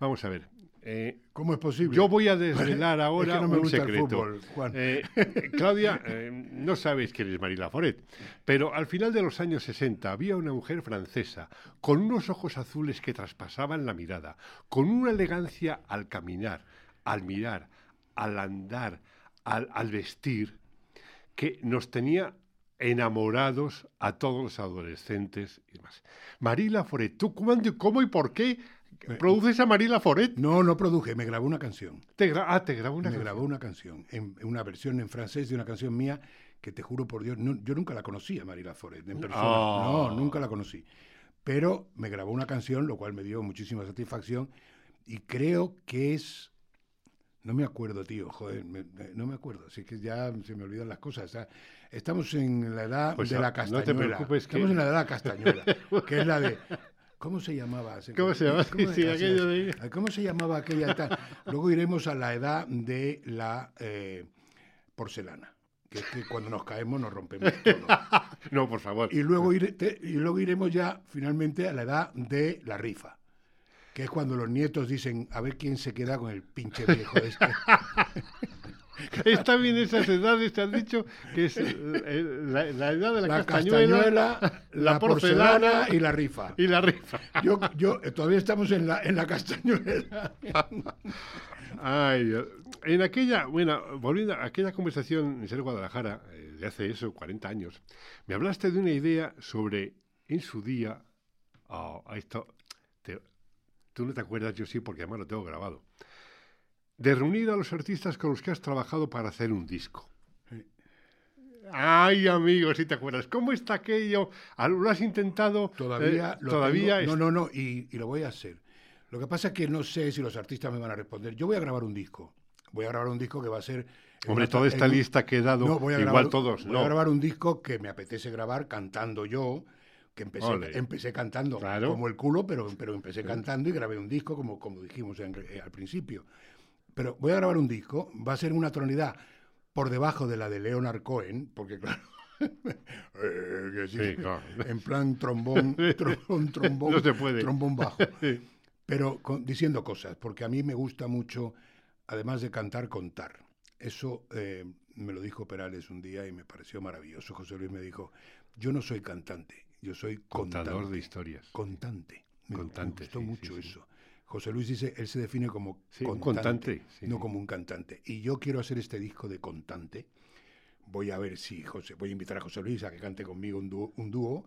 vamos a ver, eh, ¿Cómo es posible? Yo voy a desvelar ahora un secreto. Eh, Claudia, eh, no sabes quién es Marie Laforet, pero al final de los años 60 había una mujer francesa con unos ojos azules que traspasaban la mirada, con una elegancia al caminar, al mirar, al andar, al, vestir, que nos tenía enamorados a todos los adolescentes y demás. Marie Laforet, ¿tú cuándo, cómo y por qué ¿Produces a Marila Foret? No, no produje, me grabó una canción. ¿Te ah, te grabó una me grabó una canción, en, una versión en francés de una canción mía que te juro por Dios, yo nunca la conocía, Marila Foret, en persona. No, ah. nunca la conocí. Pero me grabó una canción, lo cual me dio muchísima satisfacción y creo que es... No me acuerdo, tío, joder, no me acuerdo, así que ya se me olvidan las cosas. estamos en la edad pues de la castañuela. No te preocupes Estamos en la edad de la castañuela, que es la de ¿Cómo se llamaba? ¿Cómo se llamaba? ¿Cómo, se llamaba aquella tal? Luego iremos a la edad de la eh, porcelana, que es que cuando nos caemos nos rompemos todo. no, por favor. Y luego, y luego iremos ya finalmente a la edad de la rifa, que es cuando los nietos dicen, a ver quién se queda con el pinche viejo este. Está bien esas edades, te has dicho que es eh, la, edad de la, castañuela, la, porcelana, y la rifa. Y la rifa. Yo, yo eh, todavía estamos en la, en la castañuela. Ay, en aquella, bueno, volviendo a aquella conversación en Ser Guadalajara, eh, de hace eso, 40 años, me hablaste de una idea sobre, en su día, oh, esto, tú no te acuerdas, yo sí, porque además lo tengo grabado de reunir a los artistas con los que has trabajado para hacer un disco. Ay, amigo, si te acuerdas, ¿cómo está aquello? ¿Lo has intentado? Todavía. Eh, todavía No, no, no, y, lo voy a hacer. Lo que pasa es que no sé si los artistas me van a responder. Yo voy a grabar un disco. Voy a grabar un disco que va a ser. Hombre, toda esta lista que he dado, igual todos. Voy a grabar un disco que me apetece grabar cantando yo, que empecé, empecé cantando como el culo, pero, pero empecé cantando y grabé un disco, como, como dijimos eh, al principio. Pero voy a grabar un disco, va a ser una tonalidad por debajo de la de Leonard Cohen, porque claro, eh, en plan trombón, trombón, trombón, no se puede. trombón bajo. Pero diciendo cosas, porque a mí me gusta mucho, además de cantar, contar. Eso eh, me lo dijo Perales un día y me pareció maravilloso. José Luis me dijo, yo no soy cantante, yo soy contador de historias. Contante. Me, gustó mucho eso. José Luis dice, él se define como Sí, contante, contante, sí, no sí. como un cantante. Y yo quiero hacer este disco de contante. Voy a ver si José, voy a invitar a José Luis a que cante conmigo un dúo. Un dúo.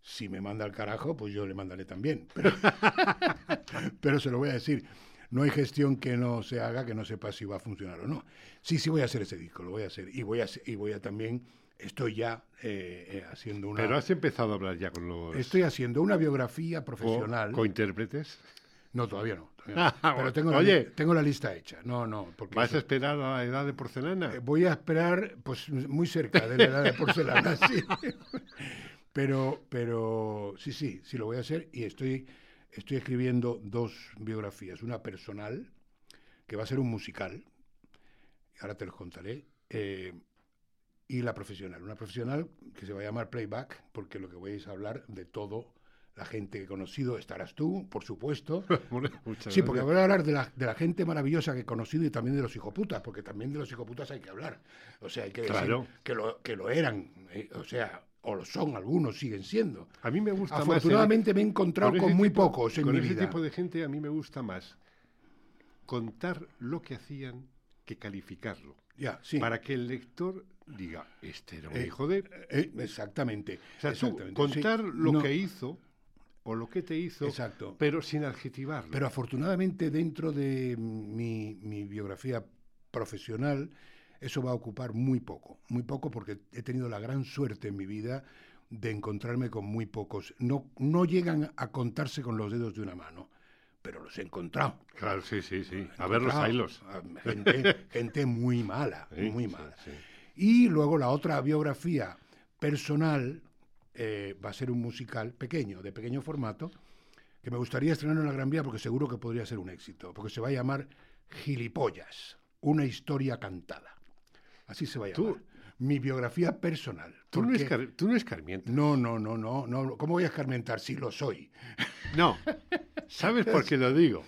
Si me manda al carajo, pues yo le mandaré también. Pero, pero se lo voy a decir. No hay gestión que no se haga que no sepa si va a funcionar o no. Sí, sí voy a hacer ese disco, lo voy a hacer. Y voy a, y voy a también, estoy ya eh, eh, haciendo una... Pero has empezado a hablar ya con los Estoy haciendo una biografía profesional. cointérpretes. No, todavía no. todavía no. Ah, Pero tengo la, oye. li- tengo la lista hecha. No, no. Porque ¿Vas a esperar a la edad de porcelana? eh, voy a esperar, pues muy cerca de la edad de porcelana, sí. Pero, pero sí, sí, sí lo voy a hacer y estoy, estoy escribiendo dos biografías. Una personal, que va a ser un musical, ahora te los contaré, eh, y la profesional. Una profesional que se va a llamar Playback, porque lo que voy es a hablar de todo la gente que he conocido. Estarás tú, por supuesto. Bueno, Sí, porque voy a hablar de la, de la gente maravillosa que he conocido y también de los hijoputas, porque también de los hijoputas hay que hablar. O sea, hay que decir Claro. que, lo, que lo eran, eh, o sea, o lo son, algunos siguen siendo. A mí me gusta más... el- Afortunadamente me he encontrado con, muy tipo- pocos en con mi ese vida. tipo de gente a mí me gusta más contar lo que hacían que calificarlo. Ya, sí. Para que el lector diga, este era un Eh, hijo de... Eh, exactamente. O sea, tú exactamente, sí. contar lo No, que hizo o lo que te hizo, Exacto. pero sin adjetivarlo. Pero afortunadamente dentro de mi, mi biografía profesional, eso va a ocupar muy poco, muy poco porque he tenido la gran suerte en mi vida de encontrarme con muy pocos. No, no llegan a contarse con los dedos de una mano, pero los he encontrado. Claro, sí, sí, sí. A ver los hilos. Ah, Gente, gente muy mala, Sí, muy sí, mala. sí. Y luego la otra biografía personal eh, va a ser un musical pequeño, de pequeño formato, que me gustaría estrenar en la Gran Vía porque seguro que podría ser un éxito, porque se va a llamar Gilipollas, una historia cantada. Así se va a Tú- llamar. Mi biografía personal. Tú no, porque- escar- tú no escarmientas. no, no, no, no, no. ¿Cómo voy a escarmentar si lo soy? No. ¿Sabes por qué lo digo?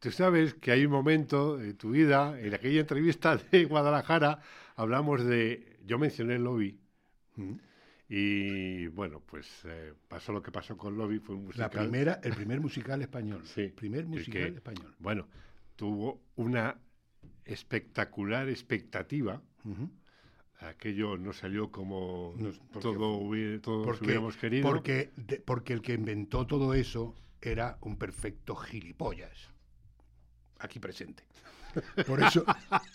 Tú sabes que hay un momento de tu vida, en aquella entrevista de Guadalajara, hablamos de, yo mencioné el lobby, ¿Mm? Y bueno, pues eh, pasó lo que pasó con lobby, fue un musical. La primera, el primer musical español. Sí, Primer musical que- español. Bueno, tuvo una espectacular expectativa. Aquello no salió como No, porque todo hubi- todos Porque, hubiéramos querido. porque, de- porque el que inventó todo eso era un perfecto gilipollas. Aquí presente. Por eso,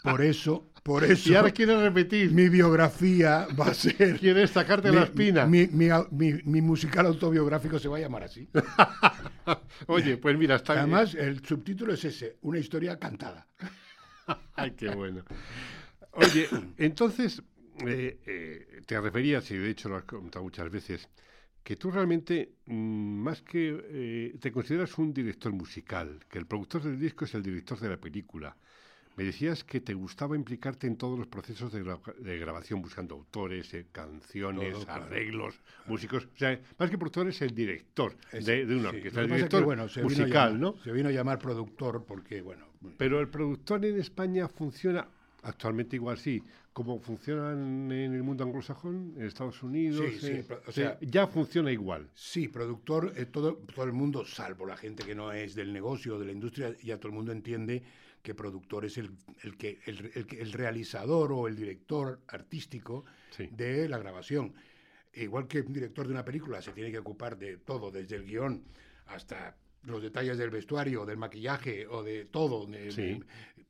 por eso, por eso, y ahora quieres repetir, mi biografía va a ser. quieres sacarte mi, la espina. Mi, mi- musical autobiográfico se va a llamar así. Oye, pues mira, está bien. Además, el subtítulo es ese: una historia cantada. Ay, qué bueno. Oye, entonces, eh, eh, te referías, y de hecho lo has comentado muchas veces, que tú realmente, mm, más que eh, te consideras un director musical, que el productor del disco es el director de la película. Me decías que te gustaba implicarte en todos los procesos de, gra- de grabación, buscando autores, eh, canciones, Todo, claro. arreglos, músicos. O sea, más que productor es el director Es- de, de una sí. orquesta, el que, director bueno, musical, llamar- ¿no? Se vino a llamar productor porque, bueno. Pero el productor en España funciona, actualmente igual sí, como funcionan en el mundo anglosajón, en Estados Unidos. Sí, sí, eh, o sí, sea- ya funciona igual. Sí, productor, eh, todo, todo el mundo, salvo la gente que no es del negocio, de la industria, ya todo el mundo entiende que productor es el, el que, el, el el realizador o el director artístico Sí. de la grabación. Igual que un director de una película se tiene que ocupar de todo, desde el guion hasta los detalles del vestuario, del maquillaje o de todo. de- Sí. de-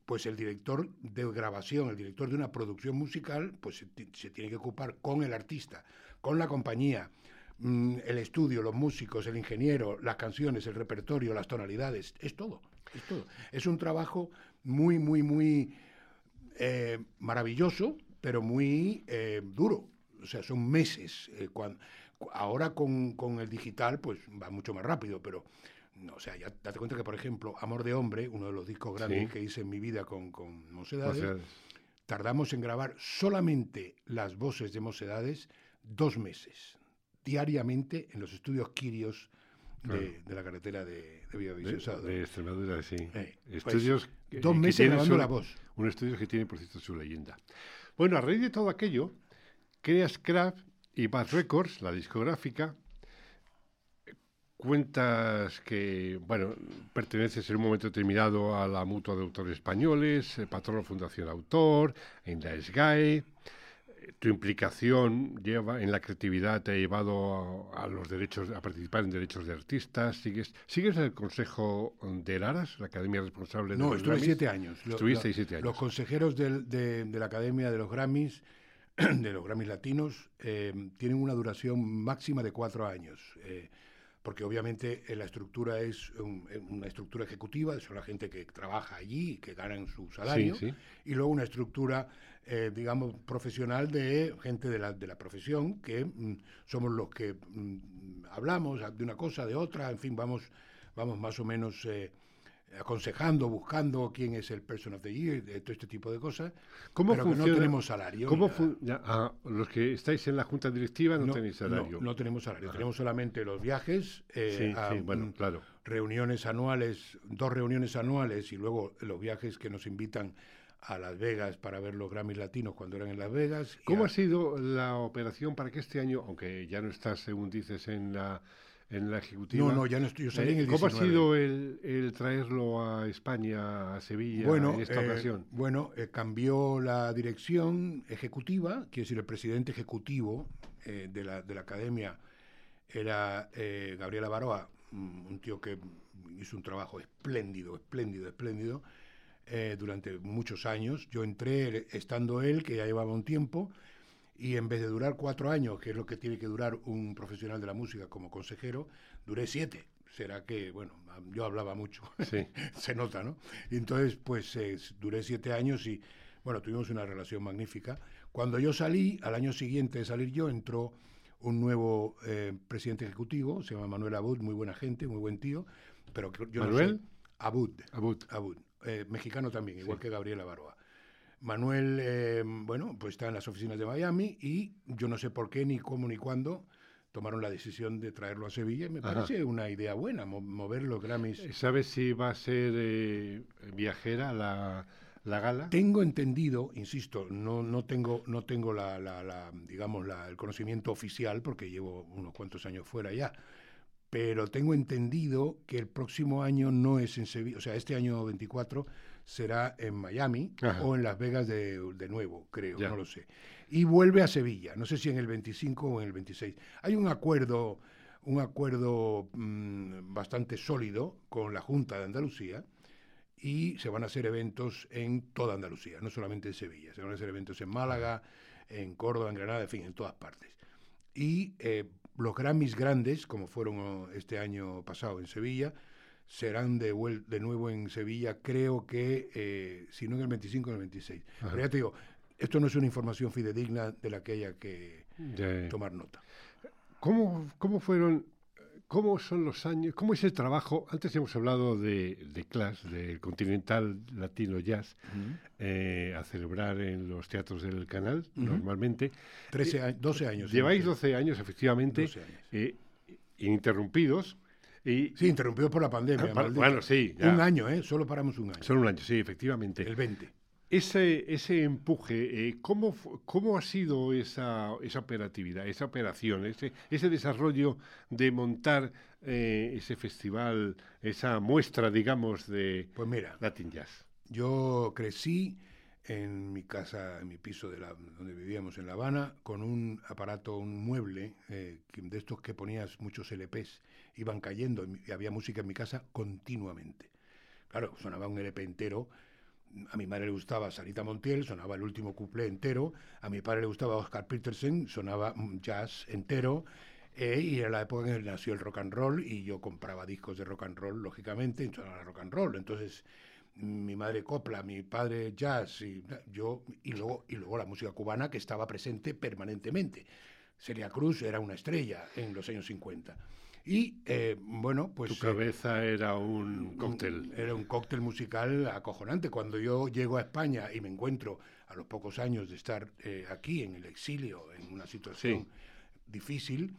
pues el director de grabación, el director de una producción musical, pues se, se tiene que ocupar con el artista, con la compañía, mm, el estudio, los músicos, el ingeniero, las canciones, el repertorio, las tonalidades, es todo, es todo. Es un trabajo muy, muy, muy eh, maravilloso, pero muy eh, duro. O sea, son meses. eh, cuan- cu- ahora con, con el digital, pues va mucho más rápido, pero, no, o sea, ya date cuenta que, por ejemplo, Amor de Hombre, uno de los discos grandes Sí. que hice en mi vida con, con Mocedades, tardamos en grabar solamente las voces de Mocedades dos meses, diariamente en los estudios Quirios de, Claro. de la carretera de, de de, Villavicencio. de Extremadura, sí. Eh, pues, Estudios que- dos meses grabando su- la voz. Un estudio que tiene, por cierto, su leyenda. Bueno, a raíz de todo aquello, creas Craft y Bad Records, la discográfica, cuentas que, bueno, perteneces en un momento determinado a la Mutua de Autores Españoles, eh, patrono Fundación Autor, en la SGAE. Tu implicación lleva en la creatividad te ha llevado a, los derechos, a participar en derechos de artistas. ¿Sigues, sigues el consejo de Laras, la academia responsable de no, los estuve Grammys? siete años. Estuviste lo- siete años. Los consejeros del- de, de la Academia de los Grammys, de los Grammys Latinos, eh, tienen una duración máxima de cuatro años. eh, porque obviamente eh, la estructura es un- eh, una estructura ejecutiva, son la gente que trabaja allí que ganan su salario, sí. y luego una estructura, eh, digamos, profesional de gente de la, de la profesión, que mm, somos los que mm, hablamos de una cosa, de otra, en fin, vamos, vamos más o menos eh, aconsejando, buscando quién es el Person of the Year, de todo este tipo de cosas, ¿Cómo pero que no tenemos salario. ¿Cómo ya, ah, los que estáis en la junta directiva no, no, tenéis salario. no tenemos salario, Ajá. tenemos solamente los viajes, eh, sí, a, sí, bueno, claro. reuniones anuales, dos reuniones anuales y luego los viajes que nos invitan a Las Vegas para ver los Grammys latinos cuando eran en Las Vegas. ¿Cómo a- ha sido la operación para que este año, aunque ya no estás, según dices, en la, en la ejecutiva? No, no, ya no estoy, yo salí en eh, el ¿Cómo 19. ha sido el, el traerlo a España, a Sevilla, bueno, en esta eh, ocasión? Bueno, eh, cambió la dirección ejecutiva, quiere decir, el presidente ejecutivo eh, de, la, de la academia era eh, Gabriela Baroa, un tío que hizo un trabajo espléndido, espléndido, espléndido, eh, durante muchos años. Yo entré estando él, que ya llevaba un tiempo, y en vez de durar cuatro años, que es lo que tiene que durar un profesional de la música como consejero, duré siete. Será que, bueno, yo hablaba mucho Sí. se nota, ¿no? Y entonces, pues eh, duré siete años y, bueno, tuvimos una relación magnífica. Cuando yo salí, al año siguiente de salir yo, entró un nuevo eh, presidente ejecutivo, se llama Manuel Abud, muy buena gente, muy buen tío, pero yo ¿Manuel? no sé. Abud, Abud. Abud, eh, mexicano también, igual que Gabriela Baroa. Manuel, eh, bueno, pues está en las oficinas de Miami y yo no sé por qué, ni cómo, ni cuándo tomaron la decisión de traerlo a Sevilla y me Ajá. parece una idea buena, mo- mover los Grammys. ¿Sabes si va a ser eh, viajera la, la gala? Tengo entendido, insisto, no, no tengo, no tengo la, la- la, digamos, la- el conocimiento oficial porque llevo unos cuantos años fuera ya, pero tengo entendido que el próximo año no es en Sevilla, o sea, este año 24 será en Miami Ajá. o en Las Vegas de, de nuevo, creo, Ya. no lo sé. Y vuelve a Sevilla, no sé si en el 25 o en el 26. Hay un acuerdo, un acuerdo mm, bastante sólido con la Junta de Andalucía y se van a hacer eventos en toda Andalucía, no solamente en Sevilla. Se van a hacer eventos en Málaga, en Córdoba, en Granada, en fin, en todas partes. Y eh, los Grammys grandes, como fueron oh, este año pasado en Sevilla, serán de, de nuevo en Sevilla, creo que, eh, si no en el 25 en el 26. Ajá. Pero ya te digo, esto no es una información fidedigna de la que haya que tomar nota. ¿Cómo, ¿Cómo fueron, cómo son los años, cómo es el trabajo? Antes hemos hablado de, de Clash, del Continental Latino Jazz, eh, a celebrar en los teatros del canal, normalmente. 13 a- 12 años. Lleváis hemos 12 años, efectivamente, 12 años. eh, ininterrumpidos. Y, Sí, interrumpido por la pandemia. Ah, bueno, sí, ya. Un año, ¿eh? Solo paramos un año. Solo un año, sí, efectivamente. El 20. Ese, ese empuje, eh, ¿cómo, ¿cómo ha sido esa, esa operatividad, esa operación, ese, ese desarrollo de montar eh, ese festival, esa muestra, digamos, de Pues mira, Latin Jazz? yo crecí en mi casa, en mi piso de la, donde vivíamos en La Habana, con un aparato, un mueble, eh, de estos que ponías muchos LPs, iban cayendo y había música en mi casa continuamente. Claro, sonaba un LP entero. A mi madre le gustaba Sarita Montiel, sonaba el último couplé entero. A mi padre le gustaba Oscar Peterson, sonaba mm, jazz entero. eh, y era la época en que nació el rock and roll y yo compraba discos de rock and roll, lógicamente, y sonaba rock and roll. Entonces, mi madre copla, mi padre jazz, y yo, y luego, y luego la música cubana que estaba presente permanentemente. Celia Cruz era una estrella en los años 50. Y eh, bueno, pues. Tu eh, cabeza era un cóctel. era un cóctel musical acojonante. Cuando yo llego a España y me encuentro a los pocos años de estar eh, aquí en el exilio, en una situación difícil,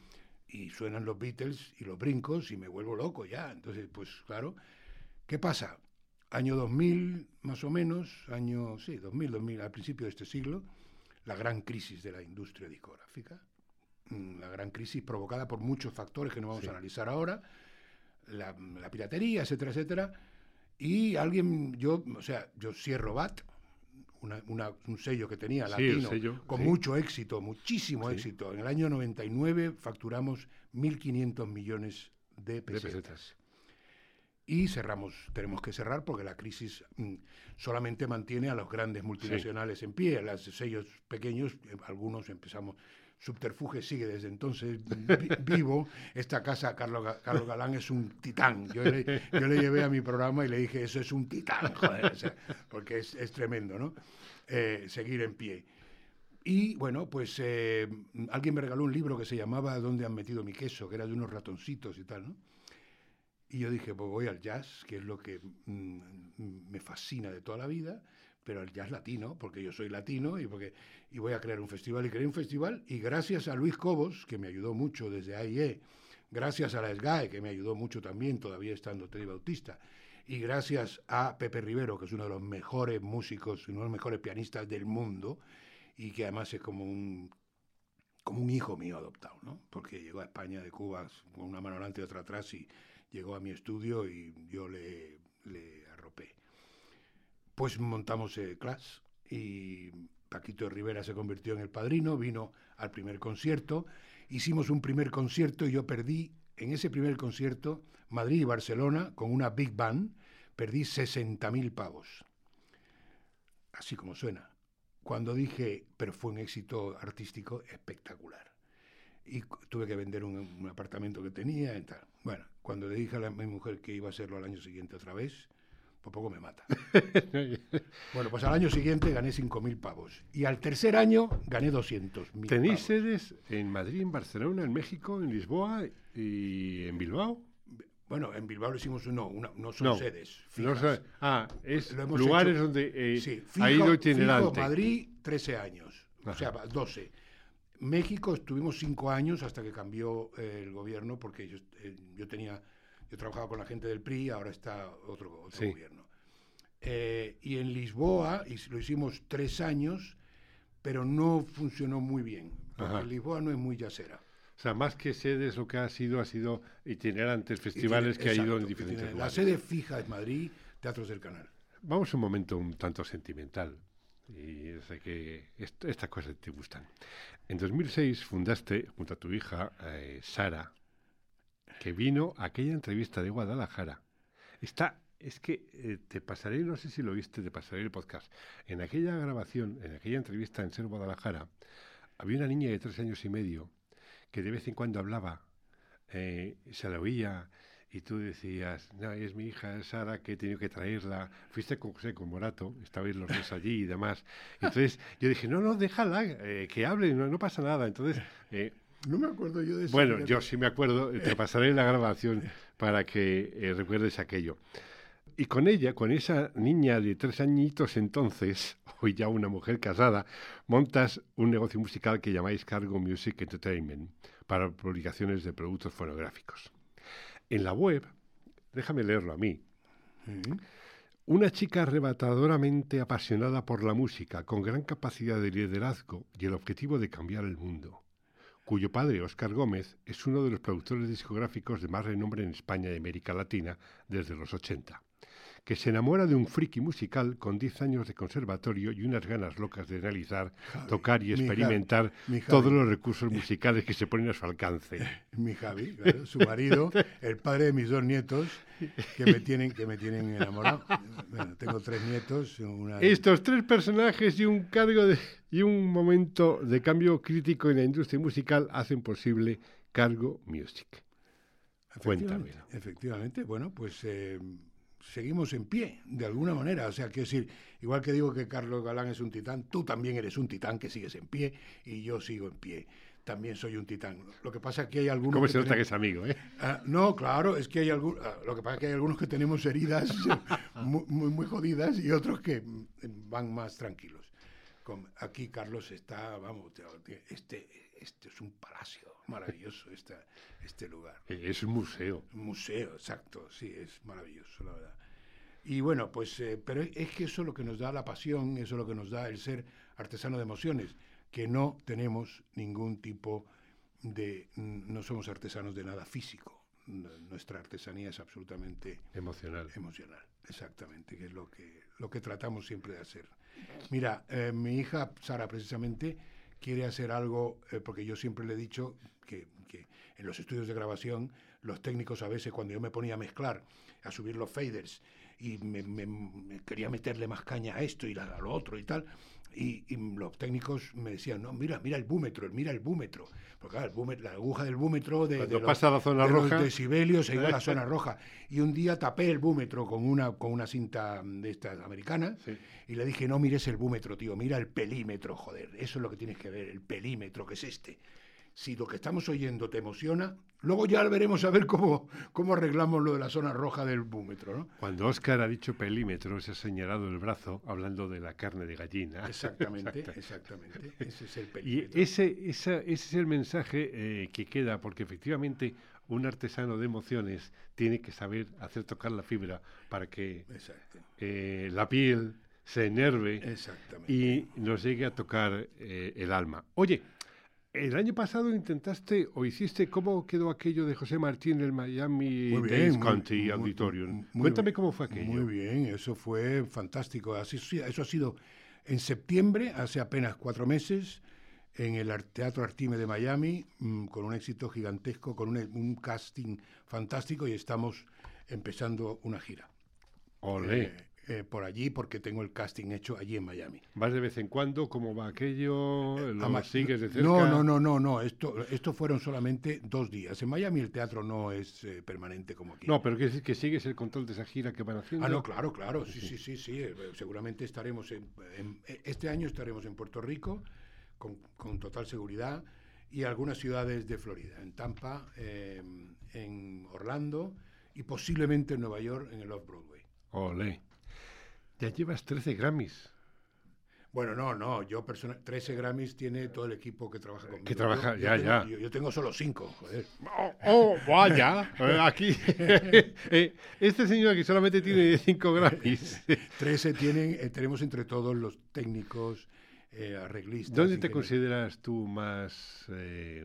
y suenan los Beatles y los brincos y me vuelvo loco ya. Entonces, pues claro, ¿qué pasa? Año 2000, más o menos, año, sí, 2000, 2000, al principio de este siglo, la gran crisis de la industria discográfica, mm, la gran crisis provocada por muchos factores que no vamos Sí. a analizar ahora, la, piratería, etcétera, etcétera. Y alguien, yo, o sea, yo cierro BAT, un sello que tenía latino, con mucho éxito, muchísimo éxito. En el año 99 facturamos 1.500 millones de pesetas. Y cerramos, tenemos que cerrar porque la crisis mm, solamente mantiene a los grandes multinacionales en pie. Los sellos pequeños, eh, algunos empezamos, Subterfuge sigue desde entonces vivo. Esta casa, Carlos, Carlos Galán, es un titán. Yo le, llevé a mi programa y le dije, eso es un titán, joder, porque es, es, tremendo, ¿no? Eh, seguir en pie. Y bueno, pues eh, alguien me regaló un libro que se llamaba ¿Dónde han metido mi queso? que era de unos ratoncitos y tal, ¿no? Y yo dije, pues voy al jazz, que es lo que mm, me fascina de toda la vida, pero el jazz latino, porque yo soy latino y, porque, y voy a crear un festival. Y creé un festival y gracias a Luis Cobos, que me ayudó mucho desde AIE, gracias a la SGAE, que me ayudó mucho también, todavía estando Teddy Bautista, y gracias a Pepe Rivero, que es uno de los mejores músicos, uno de los mejores pianistas del mundo, y que además es como un como un hijo mío adoptado, ¿no? Porque llegó a España de Cuba con una mano delante y otra atrás y llegó a mi estudio y yo le, pues montamos el Clash y Paquito Rivera se convirtió en el padrino, vino al primer concierto, hicimos un primer concierto y yo perdí en ese primer concierto Madrid y Barcelona con una big band, perdí 60.000 pavos. Así como suena. Cuando dije, pero fue un éxito artístico espectacular. Y tuve que vender un, apartamento que tenía y tal. Bueno, cuando le dije a mi mujer que iba a hacerlo al año siguiente otra vez, poco me mata. bueno, pues al año siguiente gané 5.000 pavos. Y al tercer año gané 200.000 ¿Tenéis sedes en Madrid, en Barcelona, en México, en Lisboa y en Bilbao? Bueno, en Bilbao lo hicimos, no, no son sedes. ah, es lugares donde eh, sí, ha ido itinerante. Madrid, 13 años, o sea, 12. México estuvimos 5 años hasta que cambió eh, el gobierno porque yo, eh, yo tenía yo trabajaba con la gente del PRI, ahora está otro, otro gobierno. Eh, y en Lisboa y lo hicimos tres años, pero no funcionó muy bien. Porque Lisboa no es muy yacera. O sea, más que sedes, lo que ha sido, ha sido itinerantes, festivales que ha ido en diferentes lugares. La sede fija es Madrid, Teatros del Canal. Vamos a un momento un tanto sentimental. Y sé que estas cosas te gustan. En 2006 fundaste, junto a tu hija, eh, Sara, que vino a aquella entrevista de Guadalajara. Está, es que eh, te pasaré, no sé si lo viste, te pasaré el podcast. En aquella grabación, en aquella entrevista en Ser Guadalajara, había una niña de tres años y medio que de vez en cuando hablaba, eh, se la oía y tú decías, no, es mi hija Sara que he tenido que traerla. Fuiste con José, con Morato, estabais los dos allí y demás. Entonces yo dije, no, no, déjala, eh, que hable, no, no, pasa nada. Entonces no me acuerdo yo de eso. Bueno, yo sí me acuerdo, te pasaré la grabación para que eh, recuerdes aquello. Y con ella, con esa niña de tres añitos entonces, hoy ya una mujer casada, montas un negocio musical que llamáis Cargo Music Entertainment para publicaciones de productos fonográficos. En la web, déjame leerlo a mí, una chica arrebatadoramente apasionada por la música, con gran capacidad de liderazgo y el objetivo de cambiar el mundo cuyo padre, Óscar Gómez, es uno de los productores discográficos de más renombre en España y América Latina desde los 80 que se enamora de un friki musical con 10 años de conservatorio y unas ganas locas de realizar, tocar y experimentar todos los recursos musicales que se ponen a su alcance. Mi Javi, su marido, el padre de mis dos nietos, que me tienen, que me tienen enamorado. Bueno, tengo tres nietos. Estos tres personajes y un cargo de, y un momento de cambio crítico en la industria musical hacen posible Cargo Music. Cuéntame. Efectivamente, bueno, pues eh, seguimos en pie, de alguna manera. O sea, quiero decir, igual que digo que Carlos Galán es un titán, tú también eres un titán que sigues en pie y yo sigo en pie. También soy un titán. Lo que pasa es que hay algunos. ¿Cómo se nota que es amigo, eh? Ah, no, claro, es que hay algunos. Ah, lo que pasa es que hay algunos que tenemos heridas muy, muy, jodidas y otros que van más tranquilos. aquí Carlos está, vamos, este, este es un palacio maravilloso, este, este lugar. Es un museo. Un museo, exacto, sí, es maravilloso, la verdad. Y bueno, pues, eh, pero es que eso es lo que nos da la pasión, eso es lo que nos da el ser artesano de emociones, que no tenemos ningún tipo de, no somos artesanos de nada físico, nuestra artesanía es absolutamente emocional. Emocional, exactamente, que es lo que, lo que tratamos siempre de hacer. Mira, eh, mi hija Sara precisamente quiere hacer algo, eh, porque yo siempre le he dicho que, que, en los estudios de grabación los técnicos a veces cuando yo me ponía a mezclar, a subir los faders y me, quería meterle más caña a esto y a lo otro y tal, y, los técnicos me decían, no, mira, mira el búmetro, mira el búmetro. Porque claro, la aguja del búmetro de, de, los, la zona roja. decibelios se iba a la zona roja. Y un día tapé el búmetro con una, con una cinta de estas americanas y le dije, no mires el búmetro, tío, mira el pelímetro, joder. Eso es lo que tienes que ver, el pelímetro, que es este si lo que estamos oyendo te emociona, luego ya veremos a ver cómo, cómo arreglamos lo de la zona roja del búmetro. ¿no? Cuando Oscar ha dicho pelímetro, se ha señalado el brazo hablando de la carne de gallina. Exactamente, exactamente. Ese es el pelímetro. Y ese, ese es el mensaje eh, que queda, porque efectivamente un artesano de emociones tiene que saber hacer tocar la fibra para que eh, la piel se enerve y nos llegue a tocar eh, el alma. Oye, el año pasado intentaste o hiciste, ¿cómo quedó aquello de José Martín del Miami Dade County Auditorium? Cuéntame cómo fue aquello. Muy bien, eso fue fantástico. Así, eso ha sido en septiembre, hace apenas cuatro meses, en el Teatro Artime de Miami, mm, con un éxito gigantesco, con un, casting fantástico y estamos empezando una gira. Olé. Eh, eh, por allí porque tengo el casting hecho allí en Miami. ¿Vas de vez en cuando? ¿Cómo va aquello? Eh, ¿Lo sigues de cerca? No, no, no, no, no. Esto, esto fueron solamente dos días. En Miami el teatro no es eh, permanente como aquí. No, pero que, que sigues el control de esa gira que van haciendo. Ah, no, claro, claro. Sí, sí, sí, sí. seguramente estaremos en, Este año estaremos en Puerto Rico con, con, total seguridad y algunas ciudades de Florida. En Tampa, en Orlando y posiblemente en Nueva York en el Off-Broadway. Ole. Ya llevas 13 Grammys. Bueno, no, no, yo personal, 13 Grammys tiene todo el equipo que trabaja conmigo. Que trabaja, ya, ya. Yo, tengo solo 5, joder. Oh, oh vaya, eh, aquí, eh, este señor aquí solamente tiene 5 Grammys. 13 tienen, eh, tenemos entre todos los técnicos, arreglistas. ¿Dónde te consideras tú más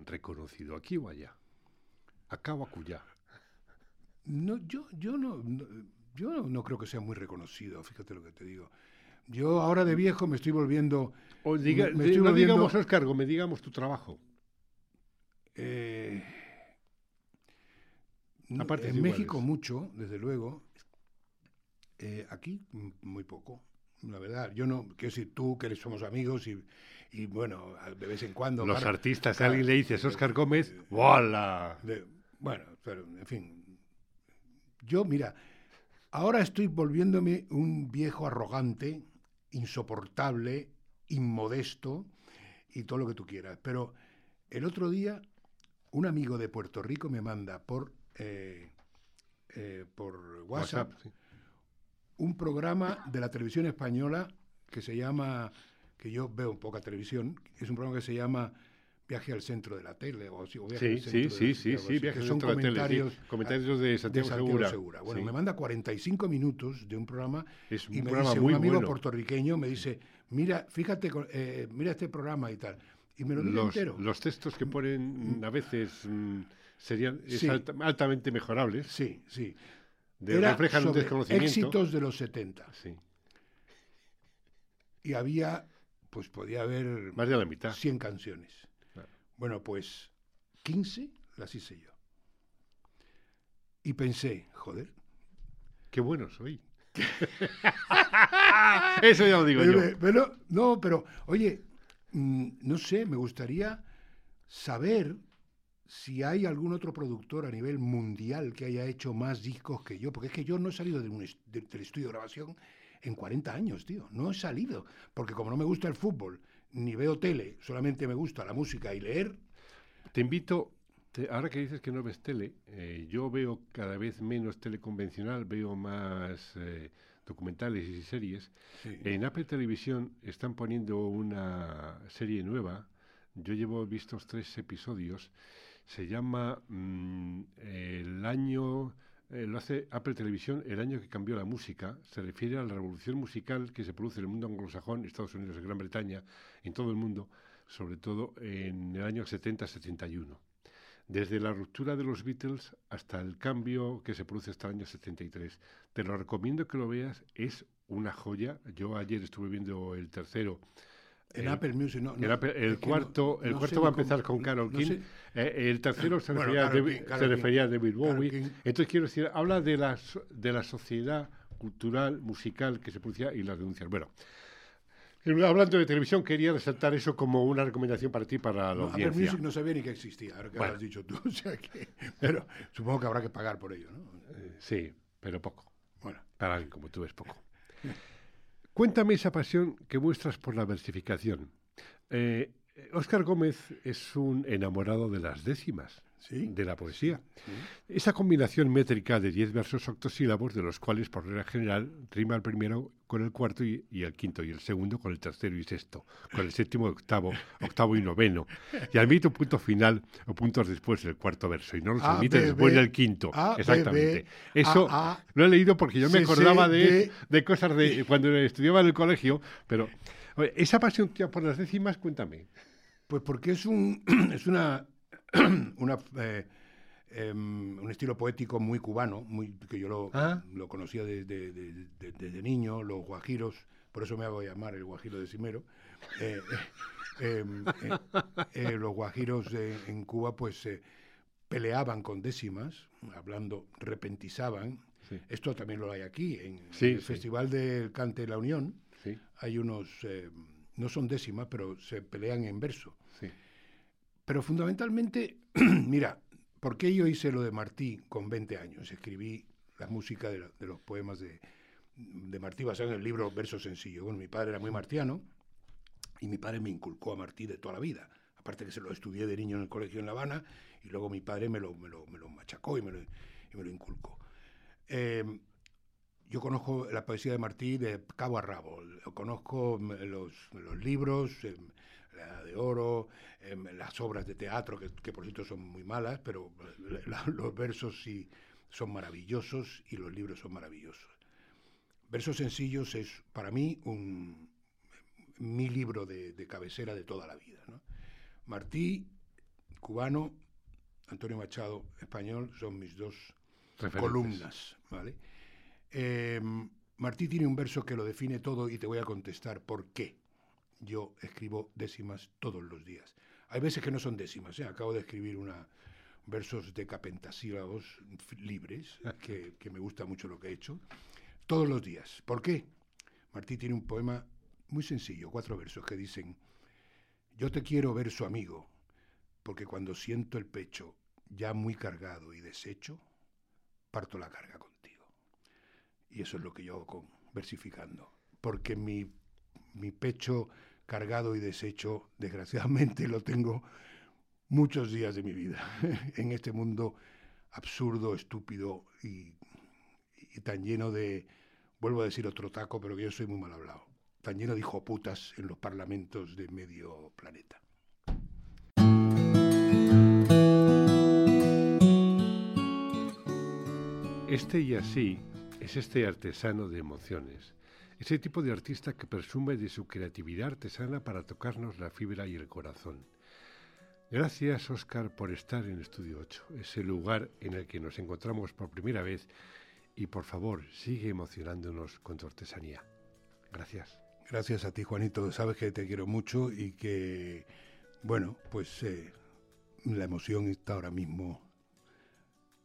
reconocido, aquí o allá? ¿Acá o acullá? No, yo, yo no yo no creo que sea muy reconocido, fíjate lo que te digo. Yo ahora de viejo me estoy volviendo... O diga, me estoy no digamos Oscar me digamos tu trabajo. Eh, Aparte en México mucho, desde luego. Eh, aquí muy poco, la verdad. Yo no, quiero decir, tú que somos amigos y, y bueno, de vez en cuando... Los artistas, a alguien le dices Oscar Gómez, ¡Wala! bueno, pero en fin. Yo, mira, Ahora estoy volviéndome un viejo arrogante, insoportable, inmodesto y todo lo que tú quieras. Pero el otro día un amigo de Puerto Rico me manda por, eh, eh, por WhatsApp, un programa de la televisión española que se llama, que yo veo poca televisión, es un programa que se llama viaje al centro de la tele o, sí, sí, sí, sí, sí, viaje al centro de la tele, comentarios de Santiago, Segura. Bueno, me manda 45 minutos de un programa es un y me programa dice, muy un amigo bueno. puertorriqueño me dice, mira, fíjate, eh, mira este programa y tal. Y me lo dice los, entero. Los textos que ponen mm, a veces mm, serían altamente mejorables. Sí, sí. De, reflejan un desconocimiento. éxitos de los 70. Sí. Y había, pues podía haber... Más de la mitad. 100 canciones. Bueno, pues 15 las hice yo. Y pensé, joder. Qué bueno soy. Eso ya lo digo yo. Pero, no, pero, oye, mm, no sé, me gustaría saber si hay algún otro productor a nivel mundial que haya hecho más discos que yo, porque es que yo no he salido de un del estudio de grabación en 40 años, tío. No he salido, porque como no me gusta el fútbol ni veo tele, solamente me gusta la música y leer. Te invito, ahora que dices que no ves tele, eh, yo veo cada vez menos tele convencional, veo más eh, documentales y series. En Apple Televisión están poniendo una serie nueva, yo llevo vistos tres episodios, se llama mm, El año eh, lo hace Apple Televisión el año que cambió la música. Se refiere a la revolución musical que se produce en el mundo anglosajón, Estados Unidos Gran Bretaña, en todo el mundo, sobre todo en el año 70-71. desde la ruptura de los Beatles hasta el cambio que se produce hasta el año 73. Te lo recomiendo que lo veas, es una joya. Yo ayer estuve viendo el tercero. En Apple Music, no. el cuarto, el cuarto va a empezar con Carol King. Eh, el tercero se refería, a, David Bowie. Entonces quiero decir, habla de la, de la sociedad cultural, musical que se producía y las denuncias. Bueno, Hablando de televisión, quería resaltar eso como una recomendación para ti, para la no, audiencia. Music no sabía ni que existía, ahora que lo has dicho tú. O sea que, pero supongo que habrá que pagar por ello, ¿no? Eh, sí, pero poco. Bueno. Para alguien como tú es poco. Cuéntame esa pasión que muestras por la versificación. Óscar eh, Gómez es un enamorado de las décimas de la poesía. Esa combinación métrica de diez versos octosílabos, de los cuales, por regla general, rima el primero con el cuarto y, el quinto, y el segundo con el tercero y sexto, con el séptimo, octavo, octavo y noveno. Y admite un punto final o puntos después del cuarto verso, y no los admite después del quinto. Exactamente. Eso lo he leído porque yo me acordaba de, de cosas de cuando estudiaba en el colegio, pero esa pasión por las décimas, cuéntame. Pues porque es, un, es una una, eh, em, un estilo poético muy cubano, muy, que yo lo, ah. lo conocía desde, niño, los guajiros, por eso me hago llamar el guajiro de Cimero. Eh, eh, em, los guajiros en Cuba pues peleaban con décimas, hablando, repentizaban. Esto también lo hay aquí, en el Festival del Cante de la Unión. Hay unos, no son décimas, pero se pelean en verso. Pero fundamentalmente, mira, ¿por qué yo hice lo de Martí con 20 años? Escribí la música de, los poemas de, Martí basado en el libro Verso Sencillo. Bueno, mi padre era muy martiano y mi padre me inculcó a Martí de toda la vida. Aparte que se lo estudié de niño en el colegio en La Habana y luego mi padre me lo, me lo, me lo machacó y me lo, y me lo inculcó. Em, yo conozco la poesía de Martí de cabo a rabo, conozco los, los libros, em, de oro, em, las obras de teatro, que, por cierto son muy malas, pero los versos sí son maravillosos y los libros son maravillosos. Versos sencillos es para mí un, mi libro de, cabecera de toda la vida. Martí, cubano, Antonio Machado, español, son mis dos columnas. ¿vale? Em, Martí tiene un verso que lo define todo y te voy a contestar por qué yo escribo décimas todos los días. Hay veces que no son décimas, ¿eh? acabo de escribir una versos de capentasílabos libres, que, que me gusta mucho lo que he hecho, todos los días. ¿Por qué? Martí tiene un poema muy sencillo, cuatro versos que dicen, yo te quiero ver su amigo, porque cuando siento el pecho ya muy cargado y deshecho, parto la carga contigo. Y eso es lo que yo hago con versificando, porque mi, mi pecho cargado y deshecho, desgraciadamente lo tengo muchos días de mi vida, en este mundo absurdo, estúpido y, tan lleno de, vuelvo a decir otro taco, pero que yo soy muy mal hablado, tan lleno de hijoputas en los parlamentos de medio planeta. Este y así es este artesano de emociones ese tipo de artista que presume de su creatividad artesana para tocarnos la fibra y el corazón. Gracias, Oscar, por estar en Estudio 8, ese lugar en el que nos encontramos por primera vez y por favor, sigue emocionándonos con tu artesanía. Gracias. Gracias a ti, Juanito. Sabes que te quiero mucho y que, bueno, pues eh, la emoción está ahora mismo.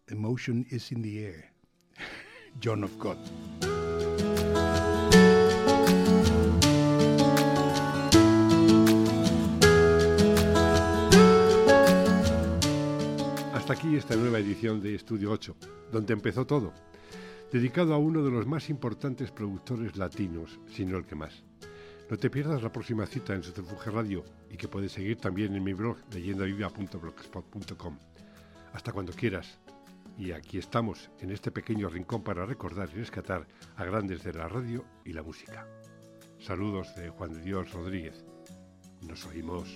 Emotion is in the air. John of God. Hasta aquí esta nueva edición de Estudio 8, donde empezó todo, dedicado a uno de los más importantes productores latinos, si no el que más. No te pierdas la próxima cita en Subterfuge Radio y que puedes seguir también en mi blog leyendaviva.blogspot.com. Hasta cuando quieras. Y aquí estamos, en este pequeño rincón para recordar y rescatar a grandes de la radio y la música. Saludos de Juan de Dios Rodríguez. Nos oímos.